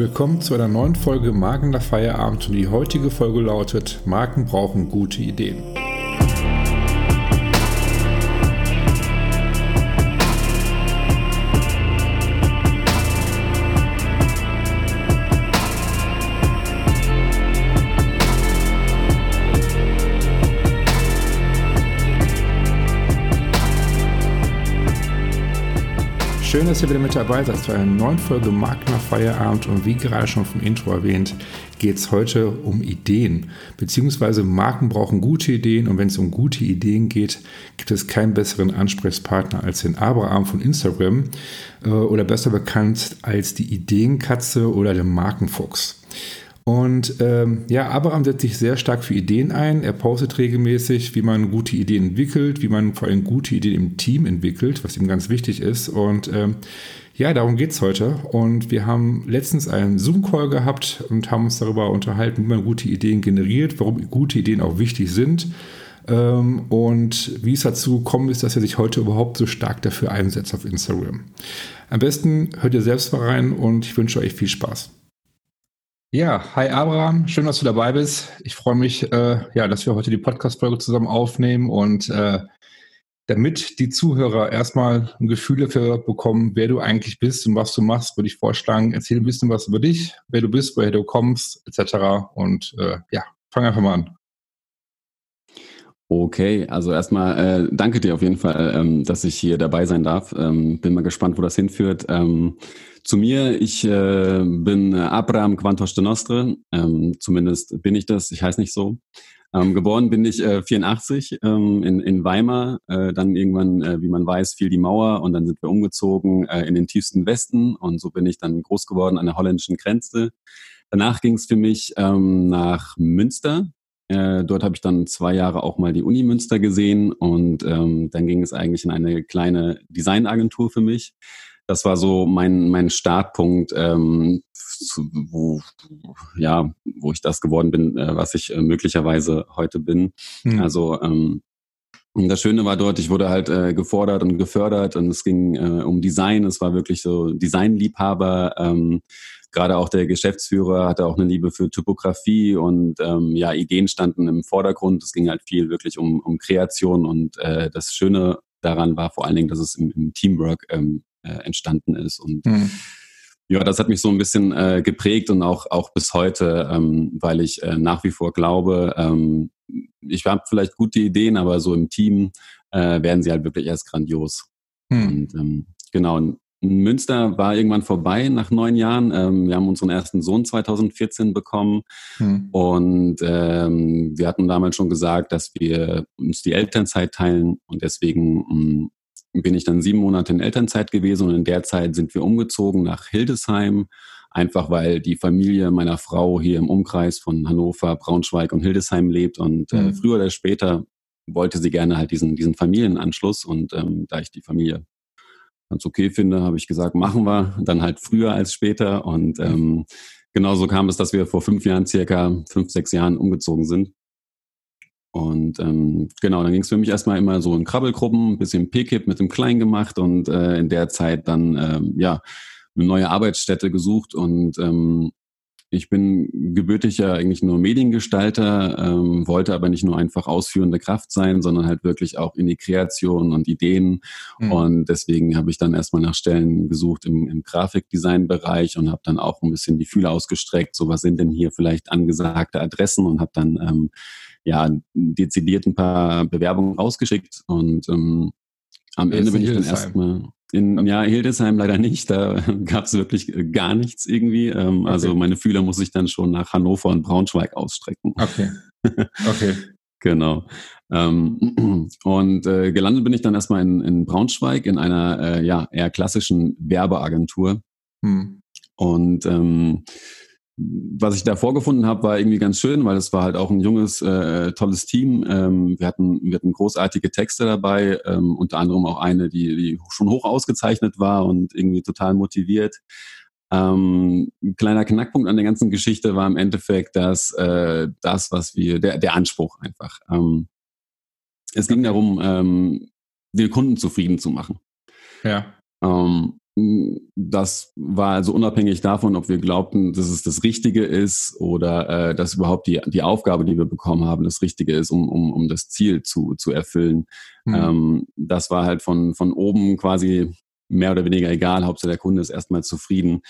Willkommen zu einer neuen Folge nach Feierabend und die heutige Folge lautet Marken brauchen gute Ideen. Dass ihr wieder mit dabei seid zu einer neuen Folge Markt Feierabend. Und wie gerade schon vom Intro erwähnt, geht es heute um Ideen. Beziehungsweise Marken brauchen gute Ideen. Und wenn es um gute Ideen geht, gibt es keinen besseren Ansprechpartner als den Abraham von Instagram. Äh, oder besser bekannt als die Ideenkatze oder der Markenfuchs. Und ähm, ja, Abraham setzt sich sehr stark für Ideen ein. Er postet regelmäßig, wie man gute Ideen entwickelt, wie man vor allem gute Ideen im Team entwickelt, was ihm ganz wichtig ist. Und ähm, ja, darum geht es heute. Und wir haben letztens einen Zoom-Call gehabt und haben uns darüber unterhalten, wie man gute Ideen generiert, warum gute Ideen auch wichtig sind. Ähm, und wie es dazu gekommen ist, dass er sich heute überhaupt so stark dafür einsetzt auf Instagram. Am besten hört ihr selbst mal rein und ich wünsche euch viel Spaß. Ja, hi Abraham, schön, dass du dabei bist. Ich freue mich, äh, ja, dass wir heute die Podcast-Folge zusammen aufnehmen und äh, damit die Zuhörer erstmal ein Gefühl dafür bekommen, wer du eigentlich bist und was du machst, würde ich vorschlagen, erzähl ein bisschen was über dich, wer du bist, woher du kommst, etc. Und äh, ja, fang einfach mal an. Okay, also erstmal äh, danke dir auf jeden Fall, ähm, dass ich hier dabei sein darf. Ähm, bin mal gespannt, wo das hinführt. Ähm, zu mir, ich äh, bin Abraham Quantos de Nostre, ähm, zumindest bin ich das, ich heiße nicht so. Ähm, geboren bin ich äh, 84 ähm, in, in Weimar, äh, dann irgendwann, äh, wie man weiß, fiel die Mauer und dann sind wir umgezogen äh, in den tiefsten Westen und so bin ich dann groß geworden an der holländischen Grenze. Danach ging es für mich ähm, nach Münster. Äh, dort habe ich dann zwei Jahre auch mal die Uni Münster gesehen und ähm, dann ging es eigentlich in eine kleine Designagentur für mich das war so mein, mein Startpunkt, ähm, wo, ja, wo ich das geworden bin, äh, was ich äh, möglicherweise heute bin. Mhm. Also ähm, und das Schöne war dort, ich wurde halt äh, gefordert und gefördert und es ging äh, um Design. Es war wirklich so Designliebhaber. Ähm, Gerade auch der Geschäftsführer hatte auch eine Liebe für Typografie und ähm, ja, Ideen standen im Vordergrund. Es ging halt viel wirklich um, um Kreation und äh, das Schöne daran war vor allen Dingen, dass es im, im Teamwork ähm, äh, entstanden ist. Und mhm. ja, das hat mich so ein bisschen äh, geprägt und auch, auch bis heute, ähm, weil ich äh, nach wie vor glaube, ähm, ich habe vielleicht gute Ideen, aber so im Team äh, werden sie halt wirklich erst grandios. Mhm. Und ähm, genau, Münster war irgendwann vorbei nach neun Jahren. Ähm, wir haben unseren ersten Sohn 2014 bekommen hm. und ähm, wir hatten damals schon gesagt, dass wir uns die Elternzeit teilen und deswegen ähm, bin ich dann sieben Monate in Elternzeit gewesen und in der Zeit sind wir umgezogen nach Hildesheim, einfach weil die Familie meiner Frau hier im Umkreis von Hannover, Braunschweig und Hildesheim lebt und äh, mhm. früher oder später wollte sie gerne halt diesen, diesen Familienanschluss und ähm, da ich die Familie ganz okay finde, habe ich gesagt, machen wir, dann halt früher als später. Und ähm, genauso kam es, dass wir vor fünf Jahren, circa fünf, sechs Jahren umgezogen sind. Und ähm, genau, dann ging es für mich erstmal immer so in Krabbelgruppen, ein bisschen PKIP mit dem Klein gemacht und äh, in der Zeit dann ähm, ja eine neue Arbeitsstätte gesucht. Und ähm, ich bin gebürtiger eigentlich nur Mediengestalter, ähm, wollte aber nicht nur einfach ausführende Kraft sein, sondern halt wirklich auch in die Kreation und Ideen. Mhm. Und deswegen habe ich dann erstmal nach Stellen gesucht im, im Grafikdesign-Bereich und habe dann auch ein bisschen die Fühler ausgestreckt. So was sind denn hier vielleicht angesagte Adressen und habe dann ähm, ja dezidiert ein paar Bewerbungen rausgeschickt und ähm, am Ende bin ich dann erstmal in ja, Hildesheim leider nicht. Da gab es wirklich gar nichts irgendwie. Ähm, okay. Also meine Fühler muss ich dann schon nach Hannover und Braunschweig ausstrecken. Okay. Okay. genau. Ähm, und äh, gelandet bin ich dann erstmal in, in Braunschweig in einer äh, ja eher klassischen Werbeagentur. Hm. Und ähm, was ich da vorgefunden habe, war irgendwie ganz schön, weil es war halt auch ein junges, äh, tolles Team. Ähm, wir, hatten, wir hatten großartige Texte dabei, ähm, unter anderem auch eine, die, die schon hoch ausgezeichnet war und irgendwie total motiviert. Ähm, ein kleiner Knackpunkt an der ganzen Geschichte war im Endeffekt, dass äh, das, was wir, der, der Anspruch einfach. Ähm, es ging darum, ähm, den Kunden zufrieden zu machen. Ja. Ähm, das war also unabhängig davon, ob wir glaubten, dass es das Richtige ist oder äh, dass überhaupt die, die Aufgabe, die wir bekommen haben, das Richtige ist, um, um, um das Ziel zu, zu erfüllen. Mhm. Ähm, das war halt von, von oben quasi mehr oder weniger egal. Hauptsache der Kunde ist erstmal zufrieden.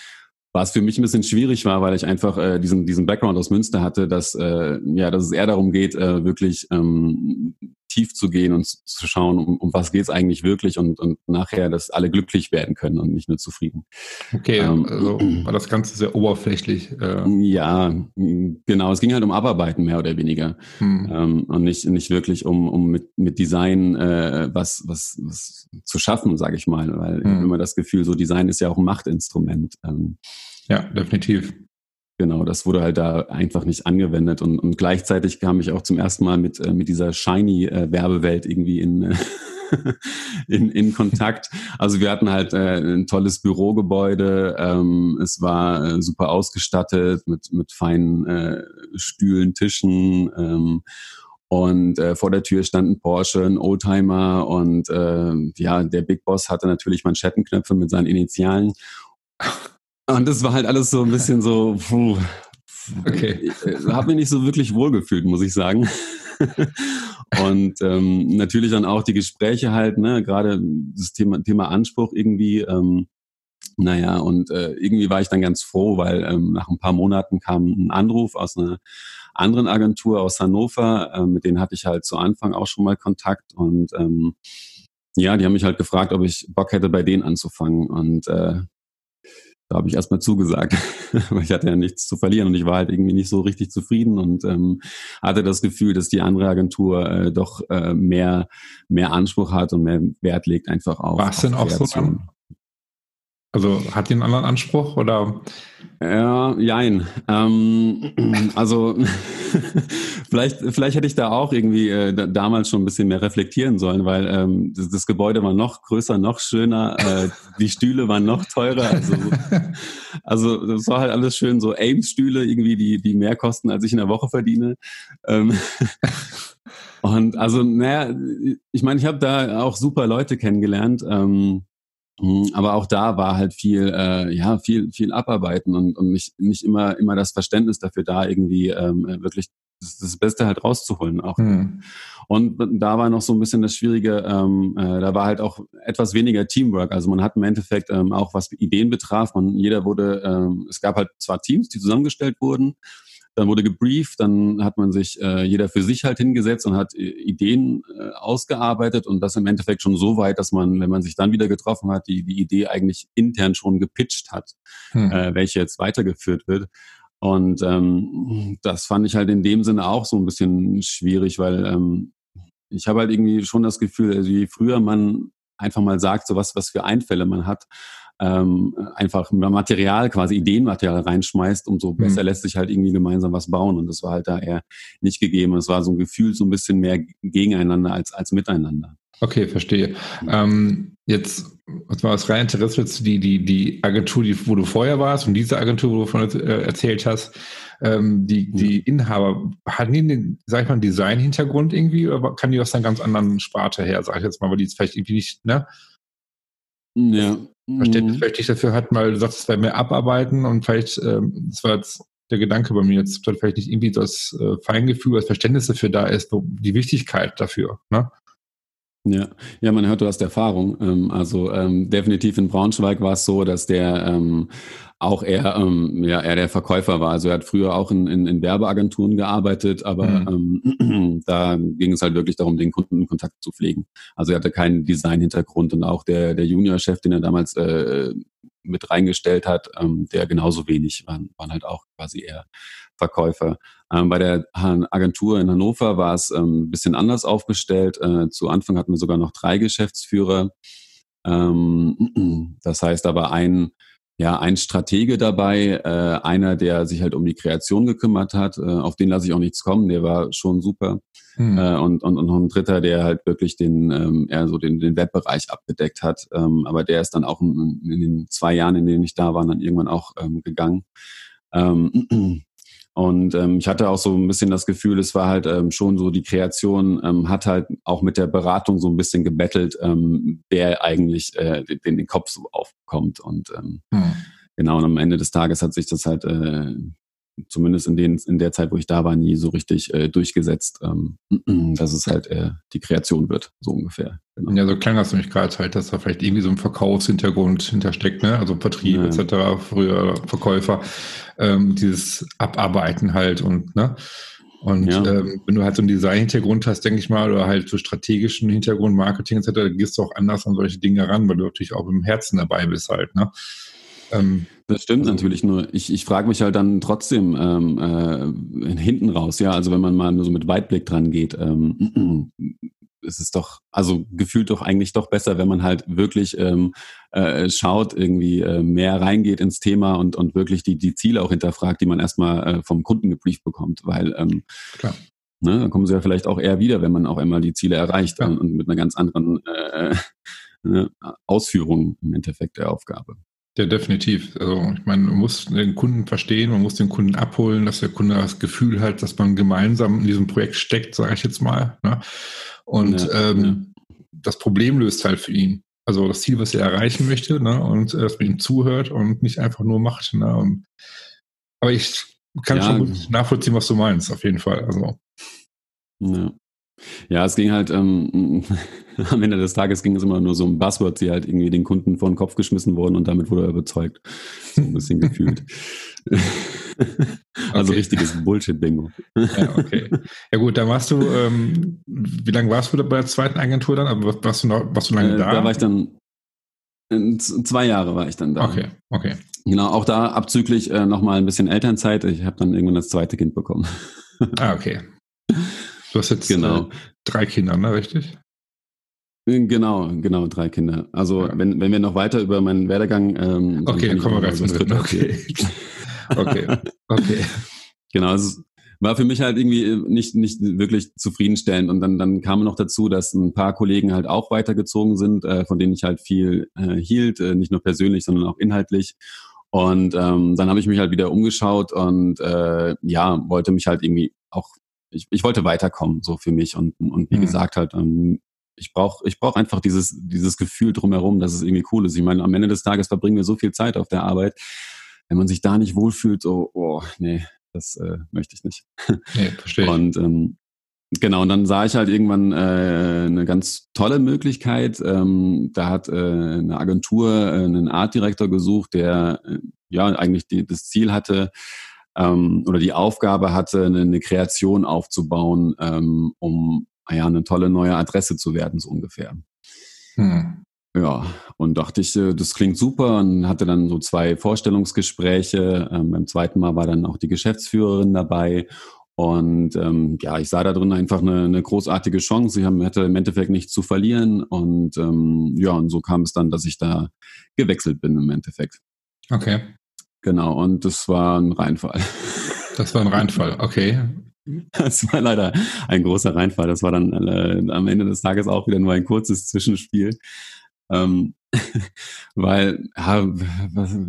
Was für mich ein bisschen schwierig war, weil ich einfach äh, diesen, diesen Background aus Münster hatte, dass, äh, ja, dass es eher darum geht, äh, wirklich ähm, tief zu gehen und zu schauen, um, um was geht's eigentlich wirklich und, und nachher, dass alle glücklich werden können und nicht nur zufrieden. Okay, ähm, also war das Ganze sehr oberflächlich. Äh. Ja, genau. Es ging halt um Abarbeiten mehr oder weniger hm. ähm, und nicht, nicht wirklich um, um mit, mit Design äh, was, was, was zu schaffen, sage ich mal, weil hm. ich habe immer das Gefühl, so Design ist ja auch ein Machtinstrument. Ähm, ja, definitiv. Genau, das wurde halt da einfach nicht angewendet und, und gleichzeitig kam ich auch zum ersten Mal mit, äh, mit dieser Shiny-Werbewelt äh, irgendwie in, äh, in, in Kontakt. Also wir hatten halt äh, ein tolles Bürogebäude, ähm, es war äh, super ausgestattet mit, mit feinen äh, Stühlen, Tischen ähm, und äh, vor der Tür stand ein Porsche, ein Oldtimer und äh, ja, der Big Boss hatte natürlich Manschettenknöpfe mit seinen Initialen. Und das war halt alles so ein bisschen so, puh, okay. Ich, äh, habe mich nicht so wirklich wohlgefühlt, muss ich sagen. und ähm, natürlich dann auch die Gespräche halt, ne, gerade das Thema, Thema Anspruch irgendwie. Ähm, naja, und äh, irgendwie war ich dann ganz froh, weil ähm, nach ein paar Monaten kam ein Anruf aus einer anderen Agentur aus Hannover, äh, mit denen hatte ich halt zu Anfang auch schon mal Kontakt und ähm, ja, die haben mich halt gefragt, ob ich Bock hätte, bei denen anzufangen. Und äh, da habe ich erstmal zugesagt, weil ich hatte ja nichts zu verlieren und ich war halt irgendwie nicht so richtig zufrieden und ähm, hatte das Gefühl, dass die andere Agentur äh, doch äh, mehr, mehr Anspruch hat und mehr Wert legt einfach auf. War es denn auch so dann? Also hat die einen anderen Anspruch oder? Ja, jein. Ähm, also vielleicht, vielleicht hätte ich da auch irgendwie äh, damals schon ein bisschen mehr reflektieren sollen, weil ähm, das, das Gebäude war noch größer, noch schöner, äh, die Stühle waren noch teurer. Also, also das war halt alles schön so Ames-Stühle irgendwie, die, die mehr kosten, als ich in der Woche verdiene. Ähm, und also, naja, ich meine, ich habe da auch super Leute kennengelernt. Ähm, aber auch da war halt viel, äh, ja, viel, viel Abarbeiten und, und nicht, nicht immer, immer das Verständnis dafür da, irgendwie ähm, wirklich das, das Beste halt rauszuholen auch. Hm. Und da war noch so ein bisschen das Schwierige, ähm, äh, da war halt auch etwas weniger Teamwork. Also man hat im Endeffekt ähm, auch was Ideen betraf, man, jeder wurde, ähm, es gab halt zwar Teams, die zusammengestellt wurden, dann wurde gebrieft, dann hat man sich äh, jeder für sich halt hingesetzt und hat äh, Ideen äh, ausgearbeitet und das im Endeffekt schon so weit, dass man, wenn man sich dann wieder getroffen hat, die, die Idee eigentlich intern schon gepitcht hat, hm. äh, welche jetzt weitergeführt wird. Und ähm, das fand ich halt in dem Sinne auch so ein bisschen schwierig, weil ähm, ich habe halt irgendwie schon das Gefühl, also je früher man einfach mal sagt, so was, was für Einfälle man hat, ähm, einfach Material, quasi Ideenmaterial reinschmeißt, umso mhm. besser mhm. lässt sich halt irgendwie gemeinsam was bauen. Und das war halt da eher nicht gegeben. Es war so ein Gefühl so ein bisschen mehr gegeneinander als, als miteinander. Okay, verstehe. Ähm, jetzt, was war das rein Interesse jetzt die, die, die Agentur, die, wo du vorher warst und diese Agentur, wo du von äh, erzählt hast, ähm, die, die Inhaber, hatten die den, sag ich mal, einen Design-Hintergrund irgendwie oder kann die aus einer ganz anderen Sparte her, sag ich jetzt mal, weil die jetzt vielleicht irgendwie nicht, ne? Ja, Verständnis mhm. dafür hat, weil du sagst, es mehr abarbeiten und vielleicht, ähm, das war jetzt der Gedanke bei mir jetzt, vielleicht nicht irgendwie das äh, Feingefühl, das Verständnis dafür da ist, die Wichtigkeit dafür. Ne? Ja, ja, man hört, du hast Erfahrung. Ähm, also ähm, definitiv in Braunschweig war es so, dass der ähm, auch eher, ähm, ja, eher der Verkäufer war. Also er hat früher auch in, in, in Werbeagenturen gearbeitet, aber mhm. ähm, da ging es halt wirklich darum, den Kunden in Kontakt zu pflegen. Also er hatte keinen Design-Hintergrund und auch der, der Junior-Chef, den er damals äh, mit reingestellt hat, ähm, der genauso wenig waren, waren halt auch quasi eher Verkäufer. Ähm, bei der Agentur in Hannover war es ähm, ein bisschen anders aufgestellt. Äh, zu Anfang hatten wir sogar noch drei Geschäftsführer. Ähm, das heißt aber ein ja, ein Stratege dabei, äh, einer, der sich halt um die Kreation gekümmert hat, äh, auf den lasse ich auch nichts kommen, der war schon super. Hm. Äh, und, und, und noch ein dritter, der halt wirklich den, ähm, eher so den, den Webbereich abgedeckt hat. Ähm, aber der ist dann auch in, in, den zwei Jahren, in denen ich da war, dann irgendwann auch ähm, gegangen. Ähm, Und ähm, ich hatte auch so ein bisschen das Gefühl, es war halt ähm, schon so, die Kreation ähm, hat halt auch mit der Beratung so ein bisschen gebettelt, ähm, wer eigentlich äh, den, den Kopf so aufkommt. Und ähm, hm. genau, und am Ende des Tages hat sich das halt äh, zumindest in, den, in der Zeit, wo ich da war, nie so richtig äh, durchgesetzt, ähm, dass es halt äh, die Kreation wird, so ungefähr. Genau. Ja, so klang das nämlich gerade halt, dass da vielleicht irgendwie so ein Verkaufshintergrund hintersteckt, ne? also Vertrieb ja. etc., früher Verkäufer, ähm, dieses Abarbeiten halt und ne? Und ja. ähm, wenn du halt so einen Design-Hintergrund hast, denke ich mal, oder halt so strategischen Hintergrund, Marketing etc., dann gehst du auch anders an solche Dinge ran, weil du natürlich auch im Herzen dabei bist halt. Ne? Ähm, das stimmt also, natürlich nur. Ich, ich frage mich halt dann trotzdem ähm, äh, hinten raus, ja, also wenn man mal nur so mit Weitblick dran geht, ähm, es ist doch, also gefühlt doch eigentlich doch besser, wenn man halt wirklich ähm, äh, schaut, irgendwie äh, mehr reingeht ins Thema und, und wirklich die, die Ziele auch hinterfragt, die man erstmal äh, vom Kunden gebrieft bekommt, weil ähm, Klar. Ne, dann kommen sie ja vielleicht auch eher wieder, wenn man auch einmal die Ziele erreicht ja. und, und, mit einer ganz anderen äh, ne, Ausführung im Endeffekt der Aufgabe. Ja, definitiv. Also ich meine, man muss den Kunden verstehen, man muss den Kunden abholen, dass der Kunde das Gefühl hat, dass man gemeinsam in diesem Projekt steckt, sage ich jetzt mal. Ne? Und ja, ähm, ja. das Problem löst halt für ihn. Also das Ziel, was er erreichen möchte, ne? und äh, dass man ihm zuhört und nicht einfach nur macht. Ne? Und, aber ich kann ja. schon gut nachvollziehen, was du meinst, auf jeden Fall. Also. Ja. Ja, es ging halt, ähm, am Ende des Tages ging es immer nur so um Buzzwords, die halt irgendwie den Kunden vor den Kopf geschmissen wurden und damit wurde er überzeugt. So ein bisschen gefühlt. also okay. richtiges Bullshit-Bingo. ja, okay. Ja gut, da warst du, ähm, wie lange warst du da bei der zweiten Agentur dann? Aber warst du noch, warst du lange äh, da? Da war ich dann, zwei Jahre war ich dann da. Okay, okay. Genau, auch da abzüglich äh, nochmal ein bisschen Elternzeit. Ich habe dann irgendwann das zweite Kind bekommen. ah, okay. Du hast jetzt genau. äh, drei Kinder, ne, richtig? Genau, genau, drei Kinder. Also ja. wenn, wenn wir noch weiter über meinen Werdegang ähm, Okay, dann kommen wir gleich zum dritten. Okay. okay. Okay. Genau, es war für mich halt irgendwie nicht, nicht wirklich zufriedenstellend. Und dann, dann kam noch dazu, dass ein paar Kollegen halt auch weitergezogen sind, äh, von denen ich halt viel äh, hielt, äh, nicht nur persönlich, sondern auch inhaltlich. Und ähm, dann habe ich mich halt wieder umgeschaut und äh, ja, wollte mich halt irgendwie auch ich, ich wollte weiterkommen, so für mich. Und, und wie mhm. gesagt, halt, ähm, ich brauche ich brauch einfach dieses, dieses Gefühl drumherum, dass es irgendwie cool ist. Ich meine, am Ende des Tages verbringen wir so viel Zeit auf der Arbeit. Wenn man sich da nicht wohlfühlt, so, oh, nee, das äh, möchte ich nicht. Nee, verstehe ich. Und ähm, Genau, und dann sah ich halt irgendwann äh, eine ganz tolle Möglichkeit. Ähm, da hat äh, eine Agentur äh, einen Artdirektor gesucht, der äh, ja eigentlich die, das Ziel hatte, ähm, oder die Aufgabe hatte, eine, eine Kreation aufzubauen, ähm, um ja, eine tolle neue Adresse zu werden, so ungefähr. Hm. Ja, und dachte ich, äh, das klingt super und hatte dann so zwei Vorstellungsgespräche. Ähm, beim zweiten Mal war dann auch die Geschäftsführerin dabei. Und ähm, ja, ich sah da drin einfach eine, eine großartige Chance. Ich hatte im Endeffekt nichts zu verlieren. Und ähm, ja, und so kam es dann, dass ich da gewechselt bin im Endeffekt. Okay. Genau, und das war ein Reinfall. Das war ein Reinfall, okay. Das war leider ein großer Reinfall. Das war dann äh, am Ende des Tages auch wieder nur ein kurzes Zwischenspiel. Ähm, weil ja,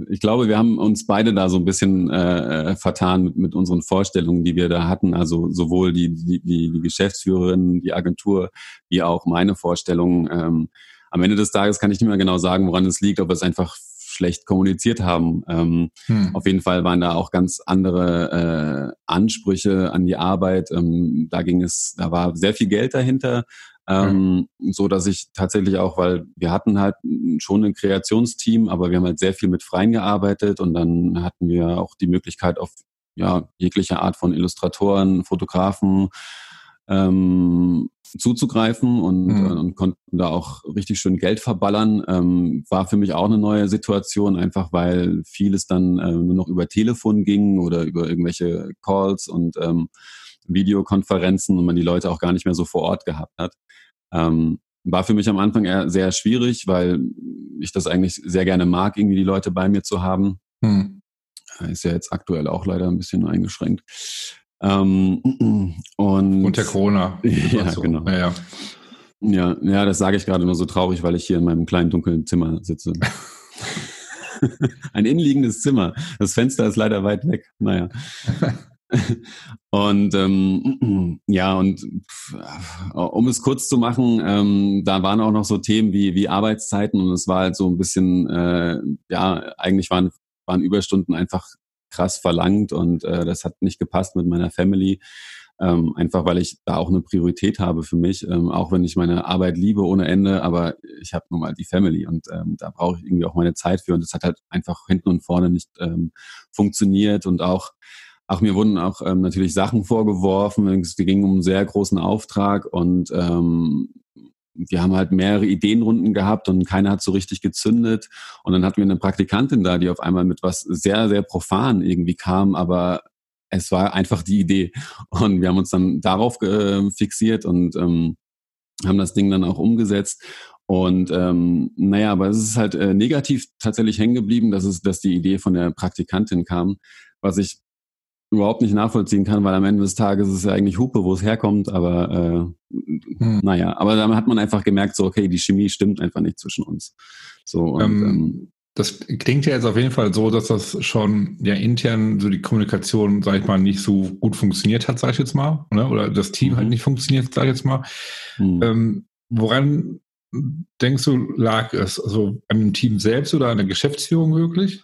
ich glaube, wir haben uns beide da so ein bisschen äh, vertan mit, mit unseren Vorstellungen, die wir da hatten. Also sowohl die, die, die Geschäftsführerin, die Agentur, wie auch meine Vorstellungen. Ähm, am Ende des Tages kann ich nicht mehr genau sagen, woran es liegt, ob es einfach schlecht kommuniziert haben. Ähm, hm. Auf jeden Fall waren da auch ganz andere äh, Ansprüche an die Arbeit. Ähm, da ging es, da war sehr viel Geld dahinter. Ähm, mhm. so dass ich tatsächlich auch, weil wir hatten halt schon ein Kreationsteam, aber wir haben halt sehr viel mit Freien gearbeitet und dann hatten wir auch die Möglichkeit auf ja jegliche Art von Illustratoren, Fotografen, ähm, zuzugreifen und, mhm. äh, und konnten da auch richtig schön Geld verballern. Ähm, war für mich auch eine neue Situation, einfach weil vieles dann äh, nur noch über Telefon ging oder über irgendwelche Calls und ähm, Videokonferenzen und man die Leute auch gar nicht mehr so vor Ort gehabt hat. Ähm, war für mich am Anfang eher sehr schwierig, weil ich das eigentlich sehr gerne mag, irgendwie die Leute bei mir zu haben. Mhm. Ist ja jetzt aktuell auch leider ein bisschen eingeschränkt. Ähm, und, und der Corona. Ja, genau. Ja, ja. ja, ja, das sage ich gerade nur so traurig, weil ich hier in meinem kleinen dunklen Zimmer sitze. Ein innenliegendes Zimmer. Das Fenster ist leider weit weg. Naja. und ähm, ja, und um es kurz zu machen, ähm, da waren auch noch so Themen wie, wie Arbeitszeiten und es war halt so ein bisschen, äh, ja, eigentlich waren, waren Überstunden einfach krass verlangt und äh, das hat nicht gepasst mit meiner Family. Ähm, einfach weil ich da auch eine Priorität habe für mich, ähm, auch wenn ich meine Arbeit liebe ohne Ende, aber ich habe nun mal die Family und ähm, da brauche ich irgendwie auch meine Zeit für und es hat halt einfach hinten und vorne nicht ähm, funktioniert und auch auch mir wurden auch ähm, natürlich Sachen vorgeworfen. Es ging um einen sehr großen Auftrag und ähm, wir haben halt mehrere Ideenrunden gehabt und keiner hat so richtig gezündet. Und dann hatten wir eine Praktikantin da, die auf einmal mit was sehr, sehr profan irgendwie kam, aber es war einfach die Idee. Und wir haben uns dann darauf äh, fixiert und ähm, haben das Ding dann auch umgesetzt. Und ähm, naja, aber es ist halt äh, negativ tatsächlich hängen geblieben, dass es, dass die Idee von der Praktikantin kam, was ich überhaupt nicht nachvollziehen kann, weil am Ende des Tages ist es ja eigentlich Hupe, wo es herkommt, aber äh, hm. naja, aber dann hat man einfach gemerkt, so, okay, die Chemie stimmt einfach nicht zwischen uns. So, und, ähm, ähm, das klingt ja jetzt auf jeden Fall so, dass das schon ja intern so die Kommunikation, sag ich mal, nicht so gut funktioniert hat, sag ich jetzt mal, ne? oder das Team halt mhm. halt nicht funktioniert, sag ich jetzt mal. Mhm. Ähm, woran denkst du, lag es? Also an dem Team selbst oder an der Geschäftsführung wirklich?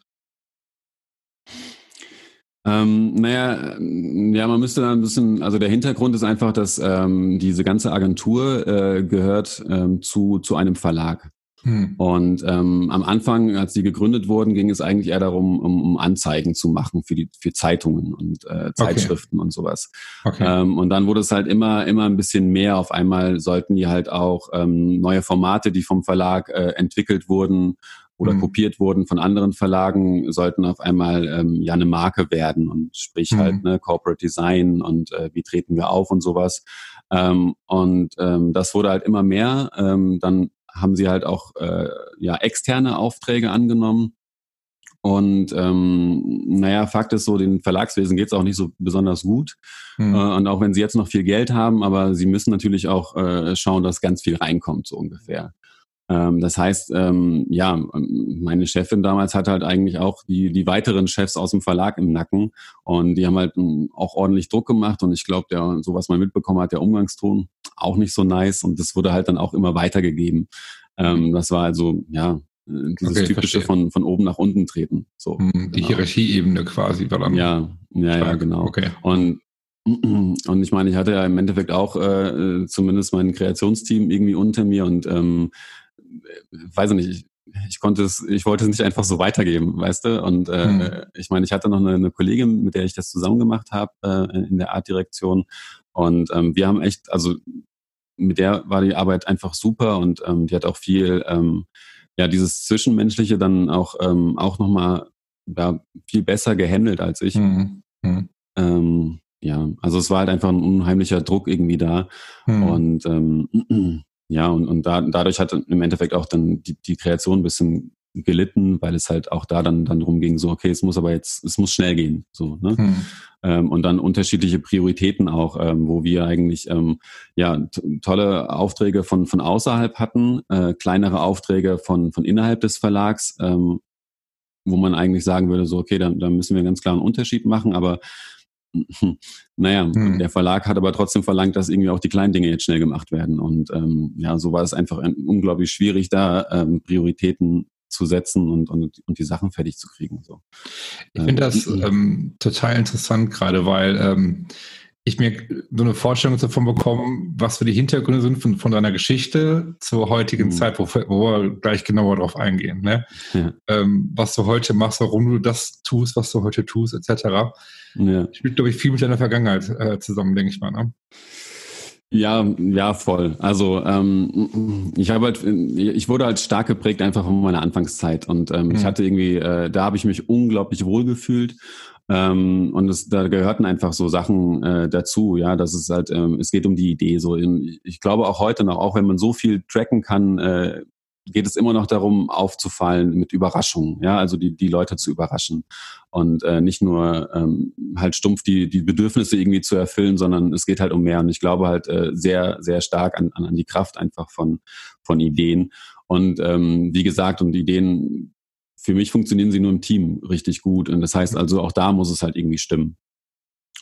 Ähm, naja, ja, man müsste da ein bisschen, also der Hintergrund ist einfach, dass ähm, diese ganze Agentur äh, gehört ähm, zu, zu einem Verlag. Hm. Und ähm, am Anfang, als die gegründet wurden, ging es eigentlich eher darum, um, um Anzeigen zu machen für die für Zeitungen und äh, Zeitschriften okay. und sowas. Okay. Ähm, und dann wurde es halt immer immer ein bisschen mehr. Auf einmal sollten die halt auch ähm, neue Formate, die vom Verlag äh, entwickelt wurden oder mhm. kopiert wurden von anderen Verlagen, sollten auf einmal ähm, ja eine Marke werden und sprich mhm. halt ne, Corporate Design und äh, wie treten wir auf und sowas. Ähm, und ähm, das wurde halt immer mehr. Ähm, dann haben sie halt auch äh, ja externe Aufträge angenommen. Und ähm, naja, Fakt ist so, den Verlagswesen geht es auch nicht so besonders gut. Mhm. Äh, und auch wenn sie jetzt noch viel Geld haben, aber sie müssen natürlich auch äh, schauen, dass ganz viel reinkommt, so ungefähr. Ähm, das heißt, ähm, ja, meine Chefin damals hat halt eigentlich auch die, die weiteren Chefs aus dem Verlag im Nacken und die haben halt ähm, auch ordentlich Druck gemacht und ich glaube, der, so was man mitbekommen hat, der Umgangston auch nicht so nice und das wurde halt dann auch immer weitergegeben. Ähm, das war also, ja, äh, dieses okay, typische von, von oben nach unten treten. So, hm, die genau. Hierarchieebene quasi war dann. Ja, ja, ja, genau. Okay. Und und ich meine, ich hatte ja im Endeffekt auch äh, zumindest mein Kreationsteam irgendwie unter mir und ähm, weiß ich nicht, ich, ich konnte es, ich wollte es nicht einfach so weitergeben, weißt du? Und äh, mhm. ich meine, ich hatte noch eine, eine, Kollegin, mit der ich das zusammen gemacht habe äh, in der Artdirektion. Und ähm, wir haben echt, also mit der war die Arbeit einfach super und ähm, die hat auch viel, ähm, ja, dieses Zwischenmenschliche dann auch, ähm, auch nochmal ja, viel besser gehandelt als ich. Mhm. Mhm. Ähm, ja, also es war halt einfach ein unheimlicher Druck irgendwie da. Mhm. Und ähm, ja, und, und da, dadurch hat im Endeffekt auch dann die, die Kreation ein bisschen gelitten, weil es halt auch da dann, dann drum ging, so, okay, es muss aber jetzt, es muss schnell gehen, so, ne? Hm. Ähm, und dann unterschiedliche Prioritäten auch, ähm, wo wir eigentlich, ähm, ja, tolle Aufträge von, von außerhalb hatten, äh, kleinere Aufträge von, von innerhalb des Verlags, ähm, wo man eigentlich sagen würde, so, okay, da, da müssen wir ganz klar einen Unterschied machen, aber naja, hm. der Verlag hat aber trotzdem verlangt, dass irgendwie auch die kleinen Dinge jetzt schnell gemacht werden. Und ähm, ja, so war es einfach unglaublich schwierig, da ähm, Prioritäten zu setzen und, und, und die Sachen fertig zu kriegen. So. Ich finde das ähm, ähm, total interessant gerade, weil ähm, ich mir so eine Vorstellung davon bekomme, was für die Hintergründe sind von, von deiner Geschichte zur heutigen mhm. Zeit, wo, wo, wir gleich genauer drauf eingehen. Ne? Ja. Ähm, was du heute machst, warum du das tust, was du heute tust, etc. Ja. Spielt, glaube ich, viel mit deiner Vergangenheit äh, zusammen, denke ich mal. Ne? Ja, ja, voll. Also ähm, ich habe halt, ich wurde halt stark geprägt einfach von meiner Anfangszeit und ähm, mhm. ich hatte irgendwie, äh, da habe ich mich unglaublich wohl gefühlt ähm, und es, da gehörten einfach so Sachen äh, dazu, ja, dass es halt, ähm, es geht um die Idee. So, in, ich glaube auch heute noch, auch wenn man so viel tracken kann, äh, geht es immer noch darum, aufzufallen mit Überraschungen, ja, also die, die Leute zu überraschen und äh, nicht nur ähm, halt stumpf die, die Bedürfnisse irgendwie zu erfüllen, sondern es geht halt um mehr. Und ich glaube halt äh, sehr, sehr stark an, an die Kraft einfach von, von Ideen. Und ähm, wie gesagt, und Ideen für mich funktionieren sie nur im Team richtig gut. Und das heißt also, auch da muss es halt irgendwie stimmen.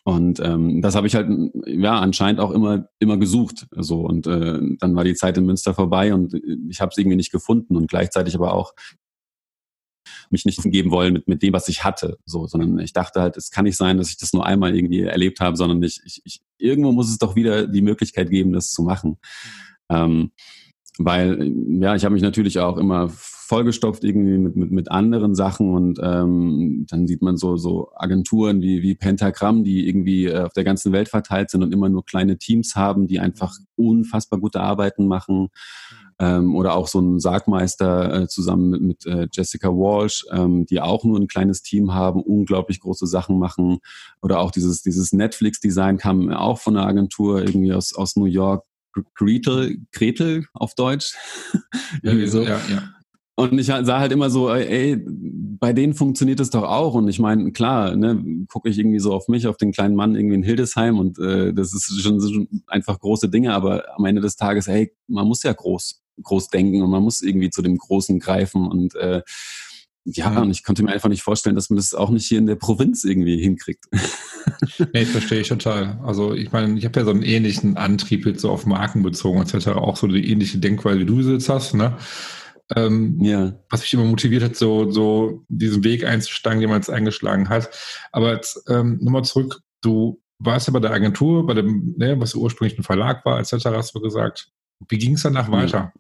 Und ähm, das habe ich halt ja anscheinend auch immer immer gesucht. So und äh, dann war die Zeit in Münster vorbei und ich habe es irgendwie nicht gefunden und gleichzeitig aber auch mich nicht geben wollen mit, mit dem, was ich hatte, so, sondern ich dachte halt, es kann nicht sein, dass ich das nur einmal irgendwie erlebt habe, sondern ich, ich, ich irgendwo muss es doch wieder die Möglichkeit geben, das zu machen. Ähm, weil, ja, ich habe mich natürlich auch immer vollgestopft irgendwie mit, mit, mit anderen Sachen und ähm, dann sieht man so, so Agenturen wie, wie Pentagramm, die irgendwie äh, auf der ganzen Welt verteilt sind und immer nur kleine Teams haben, die einfach unfassbar gute Arbeiten machen. Ähm, oder auch so ein Sargmeister äh, zusammen mit, mit äh, Jessica Walsh, ähm, die auch nur ein kleines Team haben, unglaublich große Sachen machen. Oder auch dieses, dieses Netflix-Design kam auch von einer Agentur irgendwie aus, aus New York, Gretel, Gretel auf Deutsch. Irgendwie so. Ja, ja. Und ich sah halt immer so, ey, bei denen funktioniert es doch auch. Und ich meine, klar, ne, gucke ich irgendwie so auf mich, auf den kleinen Mann irgendwie in Hildesheim und äh, das ist schon, schon einfach große Dinge, aber am Ende des Tages, ey, man muss ja groß, groß denken und man muss irgendwie zu dem Großen greifen und äh, ja, und ich konnte mir einfach nicht vorstellen, dass man das auch nicht hier in der Provinz irgendwie hinkriegt. nee, verstehe ich total. Also ich meine, ich habe ja so einen ähnlichen Antrieb jetzt so auf Marken bezogen, etc. Auch so die ähnliche Denkweise, wie du jetzt hast, ne? Ähm, ja. Was mich immer motiviert hat, so, so diesen Weg einzuschlagen, den man jetzt eingeschlagen hat. Aber jetzt ähm, nochmal zurück, du warst ja bei der Agentur, bei dem, ne, was ursprünglich ein Verlag war, etc., hast du gesagt. Wie ging es danach ja. weiter?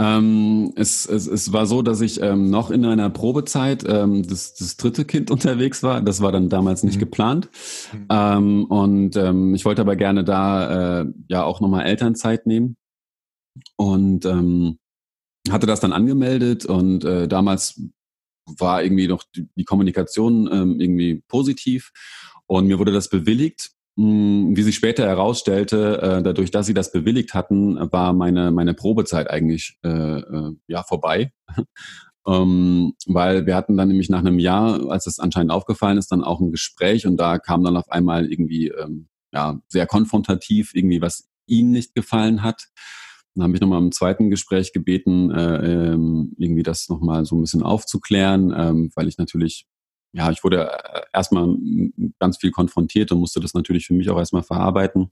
Ähm, es, es, es war so, dass ich ähm, noch in einer Probezeit ähm, das, das dritte Kind unterwegs war. Das war dann damals nicht mhm. geplant. Mhm. Ähm, und ähm, ich wollte aber gerne da äh, ja auch nochmal Elternzeit nehmen. Und ähm, hatte das dann angemeldet und äh, damals war irgendwie noch die, die Kommunikation ähm, irgendwie positiv und mir wurde das bewilligt hm, wie sich später herausstellte, äh, dadurch, dass sie das bewilligt hatten, war meine, meine Probezeit eigentlich äh, äh, ja vorbei. ähm, weil wir hatten dann nämlich nach einem Jahr, als es anscheinend aufgefallen ist, dann auch ein Gespräch und da kam dann auf einmal irgendwie ähm, ja, sehr konfrontativ irgendwie, was ihnen nicht gefallen hat. Dann habe ich nochmal im zweiten Gespräch gebeten, äh, ähm, irgendwie das nochmal so ein bisschen aufzuklären, ähm, weil ich natürlich ja, ich wurde äh, erstmal ganz viel konfrontiert und musste das natürlich für mich auch erstmal verarbeiten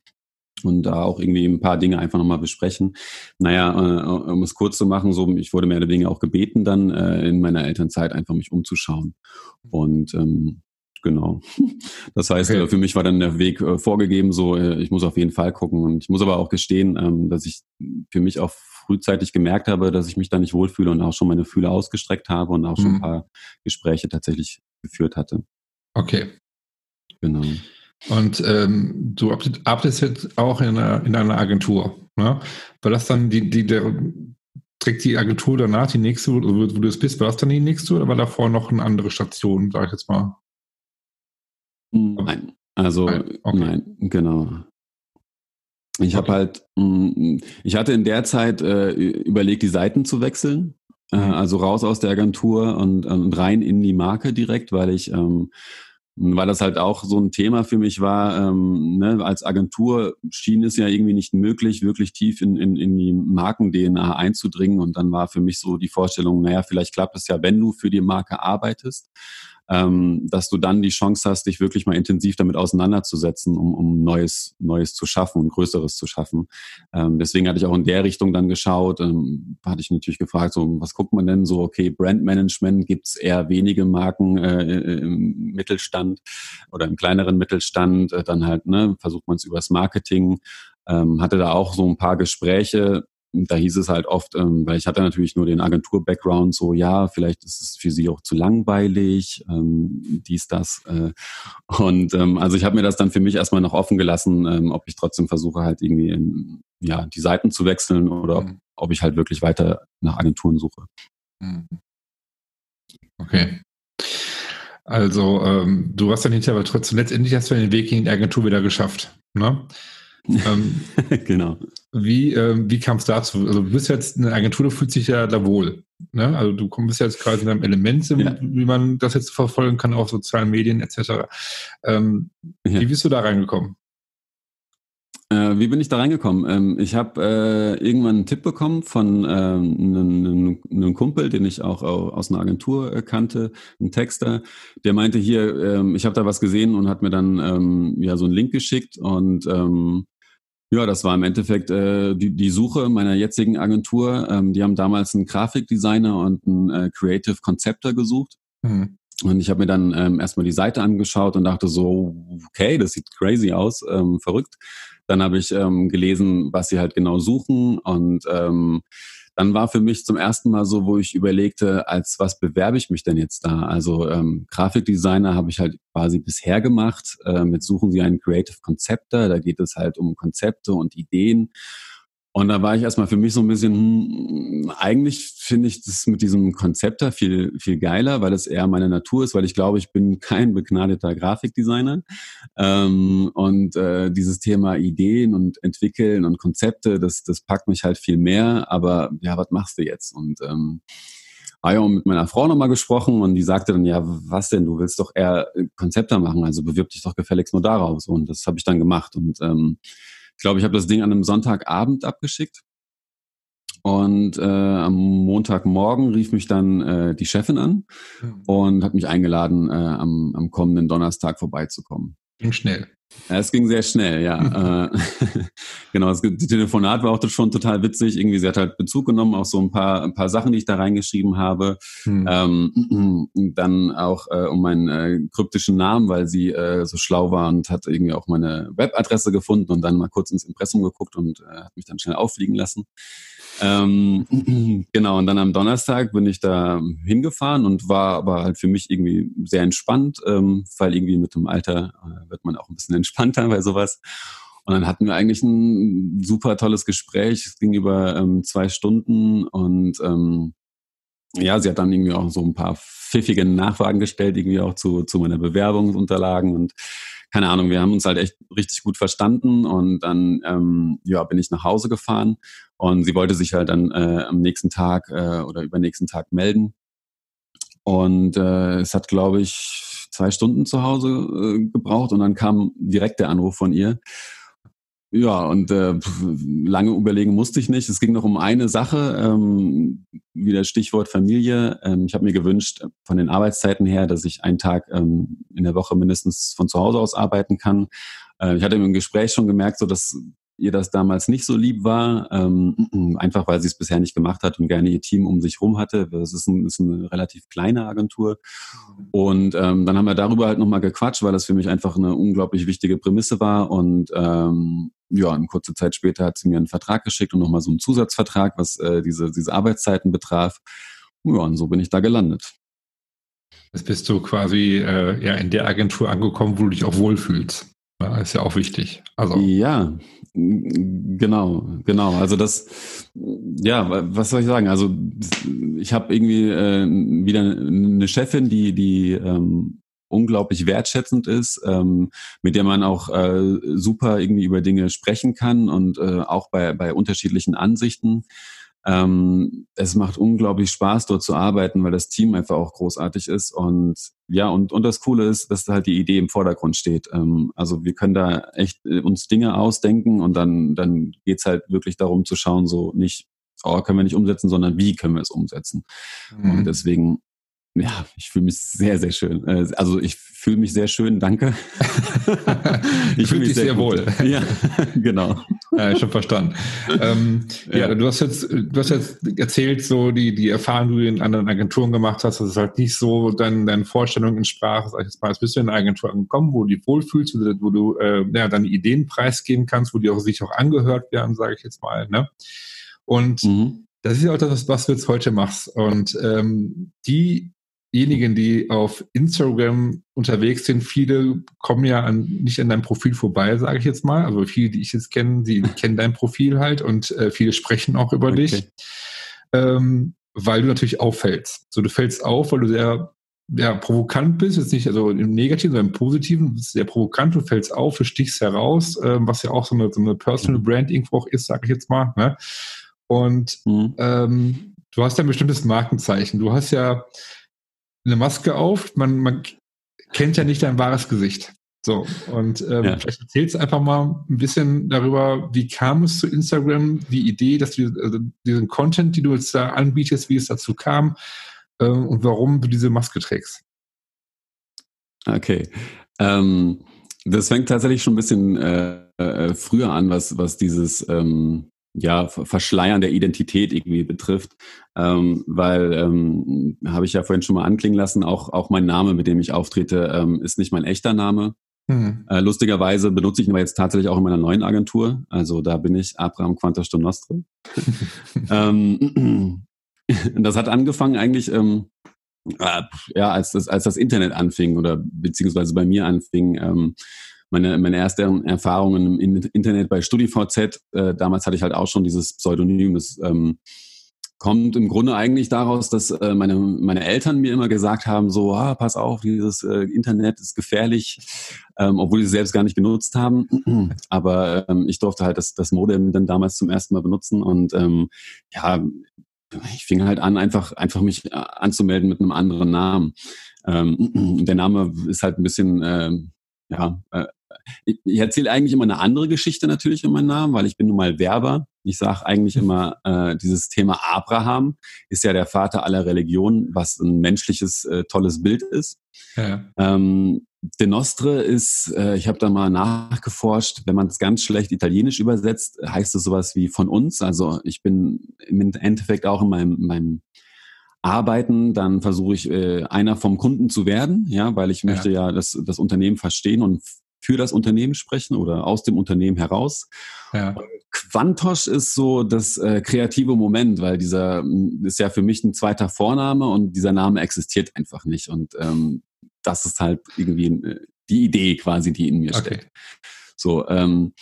und da auch irgendwie ein paar Dinge einfach nochmal besprechen. Naja, äh, um es kurz zu machen, so ich wurde mehr oder weniger auch gebeten, dann äh, in meiner Elternzeit einfach mich umzuschauen. Und ähm, genau. Das heißt, okay. für mich war dann der Weg vorgegeben, so ich muss auf jeden Fall gucken. Und ich muss aber auch gestehen, ähm, dass ich für mich auch frühzeitig gemerkt habe, dass ich mich da nicht wohlfühle und auch schon meine Fühle ausgestreckt habe und auch schon ein mhm. paar Gespräche tatsächlich geführt hatte. Okay. Genau. Und ähm, du arbeitest jetzt auch in einer, in einer Agentur. Ne? War das dann die, die, der, trägt die Agentur danach die nächste, wo, wo du es bist, war das dann die nächste oder war davor noch eine andere Station, sag ich jetzt mal? Nein, also nein, okay. nein genau. Ich okay. habe halt, mm, ich hatte in der Zeit äh, überlegt, die Seiten zu wechseln. Äh, mhm. also raus aus der Agentur und, und rein in die Marke direkt, weil ich ähm, weil das halt auch so ein Thema für mich war. Ähm, ne, als Agentur schien es ja irgendwie nicht möglich, wirklich tief in, in, in die Marken-DNA einzudringen. Und dann war für mich so die Vorstellung, naja, vielleicht klappt es ja, wenn du für die Marke arbeitest ähm, dass du dann die Chance hast, dich wirklich mal intensiv damit auseinanderzusetzen, um, um Neues, Neues zu schaffen und Größeres zu schaffen. Ähm, deswegen hatte ich auch in der Richtung dann geschaut, ähm, hatte ich natürlich gefragt, so was guckt man denn so, okay, Brandmanagement gibt's eher wenige Marken äh, im Mittelstand oder im kleineren Mittelstand, äh, dann halt, ne, versucht man es übers Marketing, ähm, hatte da auch so ein paar Gespräche, da hieß es halt oft, ähm, weil ich hatte natürlich nur den Agentur-Background, so ja, vielleicht ist es für sie auch zu langweilig, ähm, dies, das. Äh, und ähm, also ich habe mir das dann für mich erstmal noch offen gelassen, ähm, ob ich trotzdem versuche halt irgendwie in, ja, die Seiten zu wechseln oder mhm. ob ich halt wirklich weiter nach Agenturen suche. Mhm. Okay. Also ähm, du hast dann hinterher aber trotzdem letztendlich hast du den Weg in die Agentur wieder geschafft. Ne? Ähm, genau. Wie, ähm, wie kam es dazu? Also du bist jetzt eine Agentur, du fühlst dich ja da wohl. Ne? Also du bist jetzt quasi in einem Element, ja. wie man das jetzt verfolgen kann auf sozialen Medien etc. Ähm, ja. Wie bist du da reingekommen? Äh, wie bin ich da reingekommen? Ähm, ich habe äh, irgendwann einen Tipp bekommen von ähm, einem, einem, Kumpel, den ich auch, aus einer Agentur äh, kannte, ein Texter, der meinte hier, ähm, ich habe da was gesehen und hat mir dann ähm, ja so einen Link geschickt und ähm, ja, das war im Endeffekt äh, die, die Suche meiner jetzigen Agentur. Ähm, die haben damals einen Grafikdesigner und einen äh, Creative Conceptor gesucht. Mhm. Und ich habe mir dann ähm, erstmal die Seite angeschaut und dachte so, okay, das sieht crazy aus, ähm, verrückt. Dann habe ich ähm, gelesen, was sie halt genau suchen und ähm, dann war für mich zum ersten Mal so, wo ich überlegte, als was bewerbe ich mich denn jetzt da? Also ähm, Grafikdesigner habe ich halt quasi bisher gemacht. Ähm, jetzt suchen sie einen Creative Conceptor. Da geht es halt um Konzepte und Ideen. Und da war ich erstmal für mich so ein bisschen, hm, eigentlich finde ich das mit diesem Konzept da viel, viel geiler, weil es eher meine Natur ist, weil ich glaube, ich bin kein begnadeter Grafikdesigner. Ähm, und äh, dieses Thema Ideen und entwickeln und Konzepte, das, das packt mich halt viel mehr. Aber ja, was machst du jetzt? Und ähm, habe ja auch mit meiner Frau nochmal gesprochen und die sagte dann, ja, was denn, du willst doch eher Konzepte machen, also bewirb dich doch gefälligst nur daraus. Und das habe ich dann gemacht. Und ähm, glaube, ich habe das Ding an einem Sonntagabend abgeschickt. Und äh, am Montagmorgen rief mich dann äh, die Chefin an mhm. und hat mich eingeladen, äh, am, am kommenden Donnerstag vorbeizukommen. Ging schnell. Es ging sehr schnell, ja. Äh, genau, das Telefonat war auch schon total witzig. Irgendwie, sie hat halt Bezug genommen auf so ein paar, ein paar Sachen, die ich da reingeschrieben habe. Hm. Ähm, dann auch äh, um meinen äh, kryptischen Namen, weil sie äh, so schlau war und hat irgendwie auch meine Webadresse gefunden und dann mal kurz ins Impressum geguckt und äh, hat mich dann schnell auffliegen lassen. Ähm, genau, und dann am Donnerstag bin ich da hingefahren und war aber halt für mich irgendwie sehr entspannt, ähm, weil irgendwie mit dem Alter äh, wird man auch ein bisschen entspannter bei sowas. Und dann hatten wir eigentlich ein super tolles Gespräch. Es ging über ähm, zwei Stunden und ähm, ja, sie hat dann irgendwie auch so ein paar pfiffige Nachfragen gestellt, irgendwie auch zu, zu meiner Bewerbungsunterlagen und keine Ahnung, wir haben uns halt echt richtig gut verstanden und dann ähm, ja, bin ich nach Hause gefahren und sie wollte sich halt dann äh, am nächsten Tag äh, oder übernächsten Tag melden. Und äh, es hat, glaube ich, zwei Stunden zu Hause äh, gebraucht und dann kam direkt der Anruf von ihr. Ja, und äh, lange überlegen musste ich nicht. Es ging noch um eine Sache, ähm, wieder Stichwort Familie. Ähm, ich habe mir gewünscht, von den Arbeitszeiten her, dass ich einen Tag ähm, in der Woche mindestens von zu Hause aus arbeiten kann. Äh, ich hatte im Gespräch schon gemerkt, so dass ihr das damals nicht so lieb war, ähm, einfach weil sie es bisher nicht gemacht hat und gerne ihr Team um sich rum hatte. Das ist, ein, ist eine relativ kleine Agentur. Und ähm, dann haben wir darüber halt nochmal gequatscht, weil das für mich einfach eine unglaublich wichtige Prämisse war. Und ähm, ja, eine kurze Zeit später hat sie mir einen Vertrag geschickt und nochmal so einen Zusatzvertrag, was äh, diese, diese Arbeitszeiten betraf. Ja, und so bin ich da gelandet. Jetzt bist du quasi äh, ja in der Agentur angekommen, wo du dich auch wohlfühlst. Ja, ist ja auch wichtig. Also. Ja, genau, genau. Also das, ja, was soll ich sagen? Also ich habe irgendwie äh, wieder eine Chefin, die, die ähm, unglaublich wertschätzend ist, ähm, mit der man auch äh, super irgendwie über Dinge sprechen kann und äh, auch bei, bei unterschiedlichen Ansichten. Ähm, es macht unglaublich Spaß, dort zu arbeiten, weil das Team einfach auch großartig ist. Und ja, und, und das Coole ist, dass halt die Idee im Vordergrund steht. Ähm, also wir können da echt äh, uns Dinge ausdenken und dann, dann geht's halt wirklich darum zu schauen, so nicht, oh, können wir nicht umsetzen, sondern wie können wir es umsetzen. Mhm. Und deswegen ja, ich fühle mich sehr, sehr schön. Äh, also ich fühle mich sehr schön, danke. ich fühle mich sehr, sehr wohl. Ja, genau. Ja, schon verstanden. Ähm, ja. ja. du hast jetzt, du hast jetzt erzählt, so die, die Erfahrungen, die du in anderen Agenturen gemacht hast, dass es halt nicht so deinen deinen Vorstellungen entsprach. Sag ich jetzt mal, bist du in eine Agentur angekommen, wo du dich wohlfühlst, wo du äh, ja, deine Ideen preisgeben kannst, wo die auch sich auch angehört werden, sage ich jetzt mal. Ne? Und mhm. das ist ja auch das, was du jetzt heute machst. Und ähm, die diejenigen, die auf Instagram unterwegs sind, viele kommen ja an, nicht an deinem Profil vorbei, sage ich jetzt mal. Also viele, die ich jetzt kenne, die kennen dein Profil halt und äh, viele sprechen auch über okay. dich, ähm, weil du natürlich auffällst. So, du fällst auf, weil du sehr ja, provokant bist, jetzt nicht also im Negativen, sondern im Positiven, du bist sehr provokant, du fällst auf, du stichst heraus, ähm, was ja auch so eine, so eine Personal mhm. Brand irgendwo auch ist, sage ich jetzt mal. Ne? Und mhm. ähm, du hast ja ein bestimmtes Markenzeichen. Du hast ja eine Maske auf, man, man kennt ja nicht dein wahres Gesicht. So, und ähm, ja. vielleicht erzählst du einfach mal ein bisschen darüber, wie kam es zu Instagram, die Idee, dass du also diesen Content, die du jetzt da anbietest, wie es dazu kam äh, und warum du diese Maske trägst. Okay. Ähm, das fängt tatsächlich schon ein bisschen äh, äh, früher an, was, was dieses ähm, ja, Verschleiern der Identität irgendwie betrifft, ähm, weil, ähm, habe ich ja vorhin schon mal anklingen lassen, auch, auch mein Name, mit dem ich auftrete, ähm, ist nicht mein echter Name. Mhm. Äh, lustigerweise benutze ich ihn aber jetzt tatsächlich auch in meiner neuen Agentur. Also da bin ich Abraham Quantas Nostre. ähm, das hat angefangen eigentlich, ähm, äh, ja, als das, als das Internet anfing oder beziehungsweise bei mir anfing. Ähm, meine, meine ersten Erfahrungen im Internet bei StudiVZ, äh, damals hatte ich halt auch schon dieses Pseudonym, das ähm, kommt im Grunde eigentlich daraus, dass äh, meine, meine Eltern mir immer gesagt haben, so, ah, pass auf, dieses äh, Internet ist gefährlich, ähm, obwohl sie selbst gar nicht genutzt haben. Aber ähm, ich durfte halt das, das Modem dann damals zum ersten Mal benutzen und ähm, ja, ich fing halt an, einfach, einfach mich äh, anzumelden mit einem anderen Namen. Ähm, der Name ist halt ein bisschen, äh, ja, ich, ich erzähle eigentlich immer eine andere Geschichte natürlich in meinem Namen, weil ich bin nun mal Werber. Ich sage eigentlich mhm. immer, äh, dieses Thema Abraham ist ja der Vater aller Religionen, was ein menschliches, äh, tolles Bild ist. Ja. Ähm, De Nostre ist, äh, ich habe da mal nachgeforscht, wenn man es ganz schlecht italienisch übersetzt, heißt es sowas wie von uns. Also ich bin im Endeffekt auch in meinem, meinem Arbeiten, dann versuche ich äh, einer vom Kunden zu werden, ja, weil ich möchte ja, ja das, das Unternehmen verstehen und für das Unternehmen sprechen oder aus dem Unternehmen heraus. Ja. Quantosch ist so das äh, kreative Moment, weil dieser ist ja für mich ein zweiter Vorname und dieser Name existiert einfach nicht. Und ähm, das ist halt irgendwie äh, die Idee quasi, die in mir okay. steckt. So, ähm,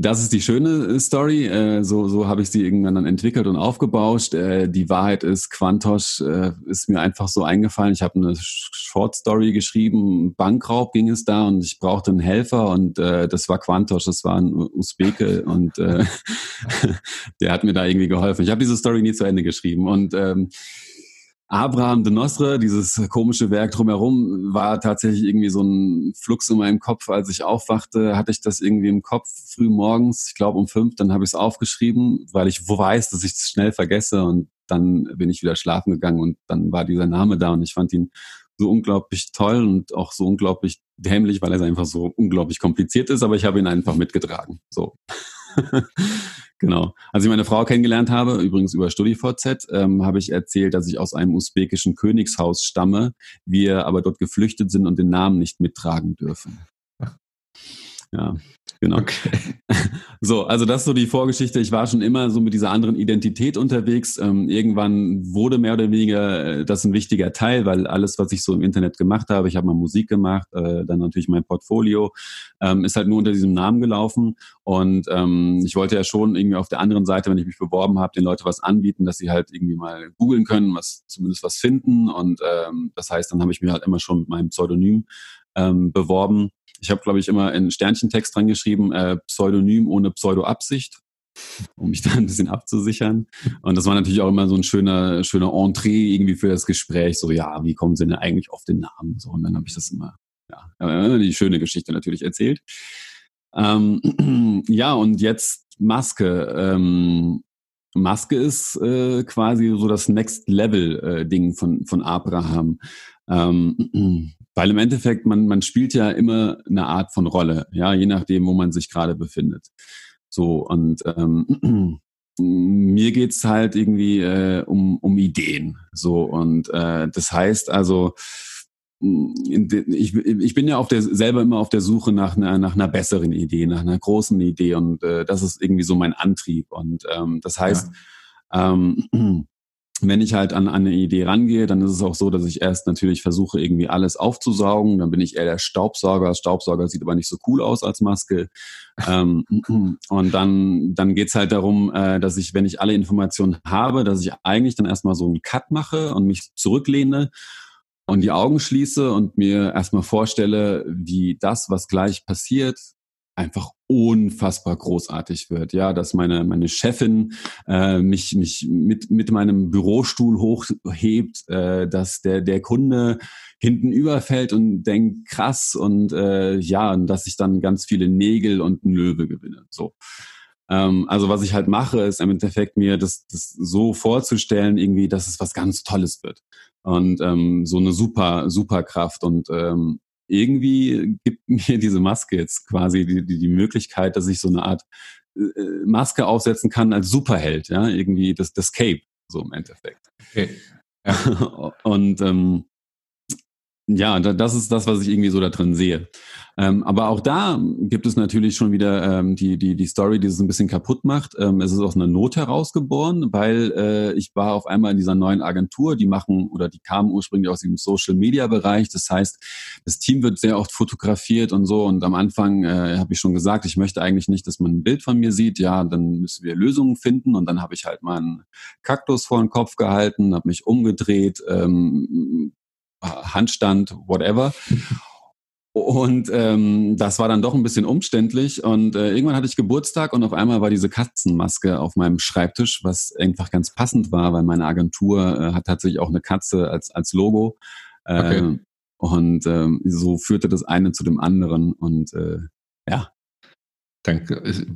das ist die schöne äh, Story. Äh, so so habe ich sie irgendwann dann entwickelt und aufgebauscht. Äh, die Wahrheit ist, Quantosch ist mir einfach so eingefallen. Ich habe eine Short Story geschrieben, Bankraub ging es da und ich brauchte einen Helfer und das war Quantosch, das war ein Usbeke und der hat mir da irgendwie geholfen. Ich habe diese Story nie zu Ende geschrieben und ähm, Abraham de Nostre, dieses komische Werk drumherum, war tatsächlich irgendwie so ein Flux in meinem Kopf. Als ich aufwachte, hatte ich das irgendwie im Kopf früh morgens, ich glaube um fünf, dann habe ich es aufgeschrieben, weil ich weiß, dass ich es schnell vergesse und dann bin ich wieder schlafen gegangen und dann war dieser Name da und ich fand ihn so unglaublich toll und auch so unglaublich dämlich, weil er einfach so unglaublich kompliziert ist, aber ich habe ihn einfach mitgetragen. So. Genau. Als ich meine Frau kennengelernt habe, übrigens über StudiVZ, ähm, habe ich erzählt, dass ich aus einem usbekischen Königshaus stamme, wir aber dort geflüchtet sind und den Namen nicht mittragen dürfen. Ja, Genau. Okay. So, also das ist so die Vorgeschichte. Ich war schon immer so mit dieser anderen Identität unterwegs. Ähm, irgendwann wurde mehr oder weniger äh, das ein wichtiger Teil, weil alles, was ich so im Internet gemacht habe, ich habe mal Musik gemacht, äh, dann natürlich mein Portfolio, ähm, ist halt nur unter diesem Namen gelaufen. Und ähm, ich wollte ja schon irgendwie auf der anderen Seite, wenn ich mich beworben habe, den Leuten was anbieten, dass sie halt irgendwie mal googeln können, was zumindest was finden. Und ähm, das heißt, dann habe ich mir halt immer schon mit meinem Pseudonym ähm, beworben ich habe, glaube ich, immer in Sternchentext dran geschrieben, äh, Pseudonym ohne Pseudo-Absicht, um mich da ein bisschen abzusichern. Und das war natürlich auch immer so ein schöner, schöner Entree irgendwie für das Gespräch. So, ja, wie kommen Sie denn eigentlich auf den Namen? So, und dann habe ich das immer, ja, die schöne Geschichte natürlich erzählt. Ähm, ja, und jetzt Maske. Ähm, Maske ist äh, quasi so das Next Level äh, Ding von von Abraham. Ähm, weil im Endeffekt, man, man spielt ja immer eine Art von Rolle, ja, je nachdem, wo man sich gerade befindet. So, und ähm, mir geht's halt irgendwie äh, um, um Ideen. So, und äh, das heißt also, ich, ich bin ja auf der, selber immer auf der Suche nach einer, nach einer besseren Idee, nach einer großen Idee und äh, das ist irgendwie so mein Antrieb. Und ähm, das heißt, ja. ähm, wenn ich halt an, eine Idee rangehe, dann ist es auch so, dass ich erst natürlich versuche, irgendwie alles aufzusaugen. Dann bin ich eher der Staubsauger. Staubsauger sieht aber nicht so cool aus als Maske. ähm, und dann, dann geht's halt darum, äh, dass ich, wenn ich alle Informationen habe, dass ich eigentlich dann erstmal so einen Cut mache und mich zurücklehne und die Augen schließe und mir erstmal vorstelle, wie das, was gleich passiert, einfach unfassbar großartig wird. Ja, dass meine meine Chefin äh, mich mich mit mit meinem Bürostuhl hochhebt, äh, dass der der Kunde hinten überfällt und denkt krass und äh, ja, und dass ich dann ganz viele Nägel und einen Löwe gewinne. So. Ähm, also was ich halt mache, ist im Endeffekt mir das, das so vorzustellen, irgendwie, dass es was ganz Tolles wird und ähm, so eine super super Kraft und ähm, irgendwie gibt mir diese Maske jetzt quasi die, die, die Möglichkeit, dass ich so eine Art äh, Maske aufsetzen kann als Superheld, ja, irgendwie das, das Cape, so im Endeffekt. Okay. Ja. Und ähm, ja, das ist das, was ich irgendwie so da drin sehe. Ähm, aber auch da gibt es natürlich schon wieder ähm, die, die, die Story, die es ein bisschen kaputt macht. Ähm, es ist aus einer Not herausgeboren, weil äh, ich war auf einmal in dieser neuen Agentur, die machen oder die kamen ursprünglich aus dem Social Media Bereich. Das heißt, das Team wird sehr oft fotografiert und so. Und am Anfang äh, habe ich schon gesagt, ich möchte eigentlich nicht, dass man ein Bild von mir sieht. Ja, dann müssen wir Lösungen finden. Und dann habe ich halt mal einen Kaktus vor den Kopf gehalten, habe mich umgedreht, ähm, Handstand, whatever. Und ähm, das war dann doch ein bisschen umständlich. Und äh, irgendwann hatte ich Geburtstag und auf einmal war diese Katzenmaske auf meinem Schreibtisch, was einfach ganz passend war, weil meine Agentur äh, hat tatsächlich auch eine Katze als, als Logo. Äh, okay. Und ähm, so führte das eine zu dem anderen. Und äh, ja, dann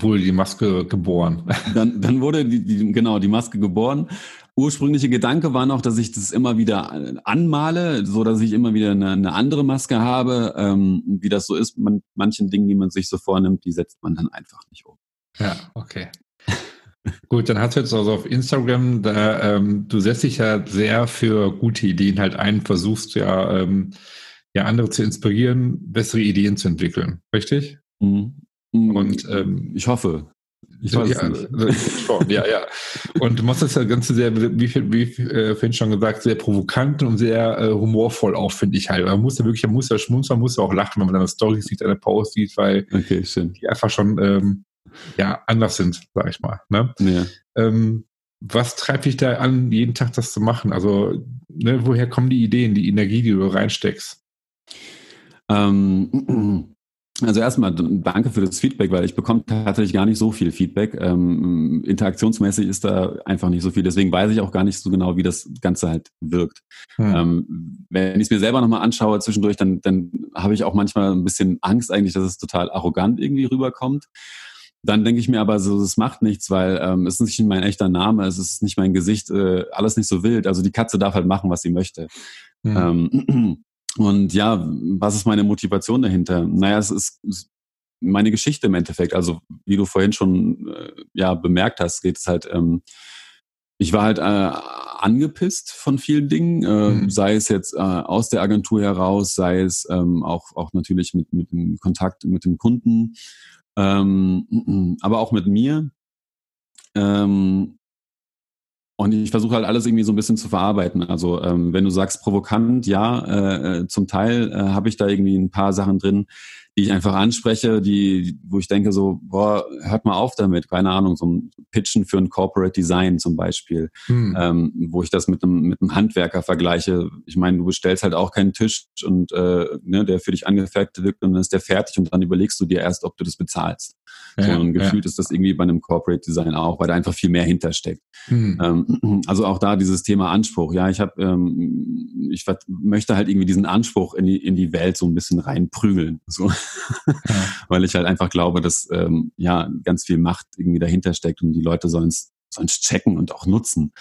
wurde die Maske geboren. Dann, dann wurde die, die, genau die Maske geboren ursprüngliche Gedanke war noch, dass ich das immer wieder anmale, so dass ich immer wieder eine, eine andere Maske habe. Ähm, wie das so ist, man, manchen Dingen, die man sich so vornimmt, die setzt man dann einfach nicht um. Ja, okay. Gut, dann hast du jetzt also auf Instagram, da, ähm, du setzt dich ja sehr für gute Ideen halt ein, versuchst ja, ähm, ja andere zu inspirieren, bessere Ideen zu entwickeln, richtig? Mhm. Und ähm, ich hoffe. Ich weiß ja, es nicht. Schon, ja, ja. Und du machst das ja Ganze sehr, wie, wie äh, vorhin schon gesagt, sehr provokant und sehr äh, humorvoll auch, finde ich halt. Man muss ja wirklich, man muss ja schmunzeln, man muss ja auch lachen, wenn man deine Story sieht, deine Post sieht, weil okay, die einfach schon ähm, ja, anders sind, sag ich mal. Ne? Ja. Ähm, was treibt dich da an, jeden Tag das zu machen? Also, ne, woher kommen die Ideen, die Energie, die du reinsteckst? Ähm, Also erstmal danke für das Feedback, weil ich bekomme tatsächlich gar nicht so viel Feedback. Ähm, interaktionsmäßig ist da einfach nicht so viel. Deswegen weiß ich auch gar nicht so genau, wie das Ganze halt wirkt. Hm. Ähm, wenn ich es mir selber nochmal anschaue zwischendurch, dann, dann habe ich auch manchmal ein bisschen Angst eigentlich, dass es total arrogant irgendwie rüberkommt. Dann denke ich mir aber so, es macht nichts, weil ähm, es ist nicht mein echter Name, es ist nicht mein Gesicht, äh, alles nicht so wild. Also die Katze darf halt machen, was sie möchte. Hm. Ähm, Und ja, was ist meine Motivation dahinter? Naja, es ist meine Geschichte im Endeffekt. Also wie du vorhin schon äh, ja bemerkt hast, geht es halt. Ähm, ich war halt äh, angepisst von vielen Dingen, äh, mhm. sei es jetzt äh, aus der Agentur heraus, sei es ähm, auch auch natürlich mit mit dem Kontakt mit dem Kunden, ähm, aber auch mit mir. Ähm, und ich versuche halt alles irgendwie so ein bisschen zu verarbeiten. Also ähm, wenn du sagst provokant, ja, äh, äh zum Teil äh, habe ich da irgendwie ein paar Sachen drin, die ich einfach anspreche, die, wo ich denke so, boah, hört mal auf damit, keine Ahnung, so ein Pitchen für ein Corporate Design zum Beispiel, hm. ähm, wo ich das mit einem, mit einem Handwerker vergleiche. Ich meine, du bestellst halt auch keinen Tisch und äh, ne, der für dich angefertigt wird und dann ist der fertig und dann überlegst du dir erst, ob du das bezahlst. Ja, so, und gefühlt ja. ist das irgendwie bei einem Corporate Design auch, weil da einfach viel mehr hintersteckt. Hm. Ähm, also auch da dieses Thema Anspruch. Ja, ich habe, ähm, ich möchte halt irgendwie diesen Anspruch in die, in die Welt so ein bisschen reinprügeln. So. Ja. Weil ich halt einfach glaube, dass ähm, ja ganz viel Macht irgendwie dahinter steckt und die Leute sollen es checken und auch nutzen.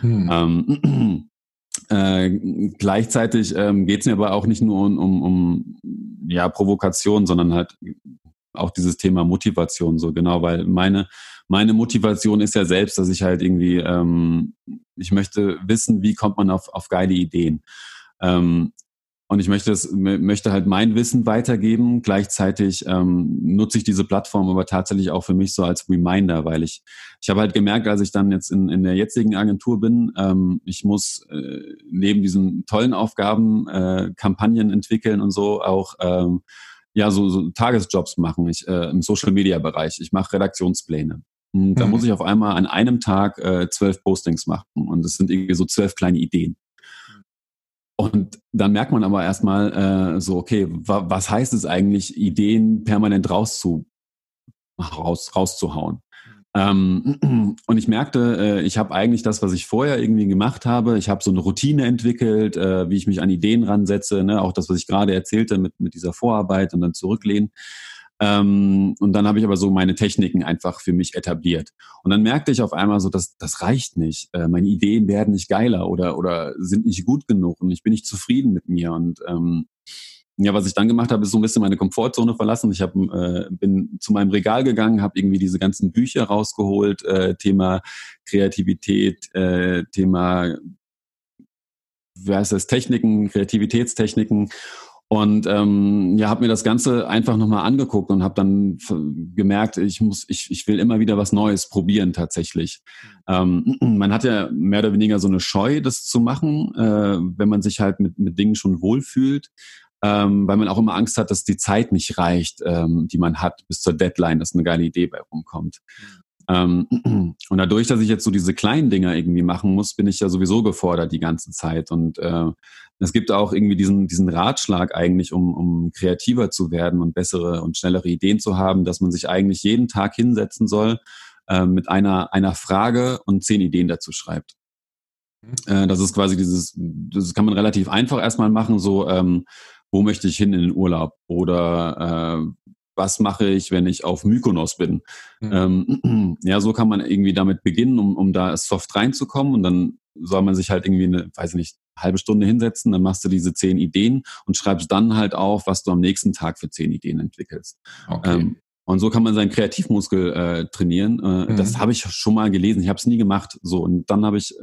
Hm. Ähm, äh, gleichzeitig ähm, geht es mir aber auch nicht nur um, um, um ja, Provokation, sondern halt auch dieses Thema Motivation so genau, weil meine meine Motivation ist ja selbst, dass ich halt irgendwie ähm, ich möchte wissen, wie kommt man auf auf geile Ideen. Ähm, und ich möchte, es, möchte halt mein Wissen weitergeben. Gleichzeitig ähm, nutze ich diese Plattform aber tatsächlich auch für mich so als Reminder, weil ich, ich habe halt gemerkt, als ich dann jetzt in, in der jetzigen Agentur bin, ähm, ich muss äh, neben diesen tollen Aufgaben äh, Kampagnen entwickeln und so auch ähm, ja so, so Tagesjobs machen. Ich äh, im Social Media Bereich. Ich mache Redaktionspläne. Und da mhm. muss ich auf einmal an einem Tag äh, zwölf Postings machen und es sind irgendwie so zwölf kleine Ideen. Und dann merkt man aber erstmal äh, so, okay, wa was heißt es eigentlich, Ideen permanent rauszubringen? raus, rauszuhauen. Ähm, und ich merkte, äh, ich habe eigentlich das, was ich vorher irgendwie gemacht habe. Ich habe so eine Routine entwickelt, äh, wie ich mich an Ideen ransetze, ne? auch das, was ich gerade erzählte mit, mit dieser Vorarbeit und dann zurücklehnen. Ähm, und dann habe ich aber so meine Techniken einfach für mich etabliert. Und dann merkte ich auf einmal so, dass das reicht nicht. Äh, meine Ideen werden nicht geiler oder, oder sind nicht gut genug und ich bin nicht zufrieden mit mir. Und ähm, ja, was ich dann gemacht habe, ist so ein bisschen meine Komfortzone verlassen. Ich hab, äh, bin zu meinem Regal gegangen, habe irgendwie diese ganzen Bücher rausgeholt, äh, Thema Kreativität, äh, Thema, wie heißt das, Techniken, Kreativitätstechniken und ähm, ja, habe mir das Ganze einfach nochmal angeguckt und habe dann gemerkt, ich muss, ich, ich will immer wieder was Neues probieren tatsächlich. Ähm, man hat ja mehr oder weniger so eine Scheu, das zu machen, äh, wenn man sich halt mit, mit Dingen schon wohlfühlt. Ähm, weil man auch immer Angst hat, dass die Zeit nicht reicht, ähm, die man hat bis zur Deadline, dass eine geile Idee bei rumkommt. Ähm, und dadurch, dass ich jetzt so diese kleinen Dinger irgendwie machen muss, bin ich ja sowieso gefordert die ganze Zeit. Und äh, es gibt auch irgendwie diesen, diesen Ratschlag eigentlich, um, um kreativer zu werden und bessere und schnellere Ideen zu haben, dass man sich eigentlich jeden Tag hinsetzen soll äh, mit einer, einer Frage und zehn Ideen dazu schreibt. Mhm. Äh, das ist quasi dieses, das kann man relativ einfach erstmal machen, so ähm, wo möchte ich hin in den Urlaub oder äh, was mache ich, wenn ich auf Mykonos bin. Mhm. Ähm, ja, so kann man irgendwie damit beginnen, um, um da soft reinzukommen und dann soll man sich halt irgendwie eine, weiß ich nicht, halbe Stunde hinsetzen, dann machst du diese zehn Ideen und schreibst dann halt auf, was du am nächsten Tag für zehn Ideen entwickelst. Okay. Ähm, und so kann man seinen Kreativmuskel äh, trainieren. Äh, mhm. Das habe ich schon mal gelesen. Ich habe es nie gemacht. So und dann habe ich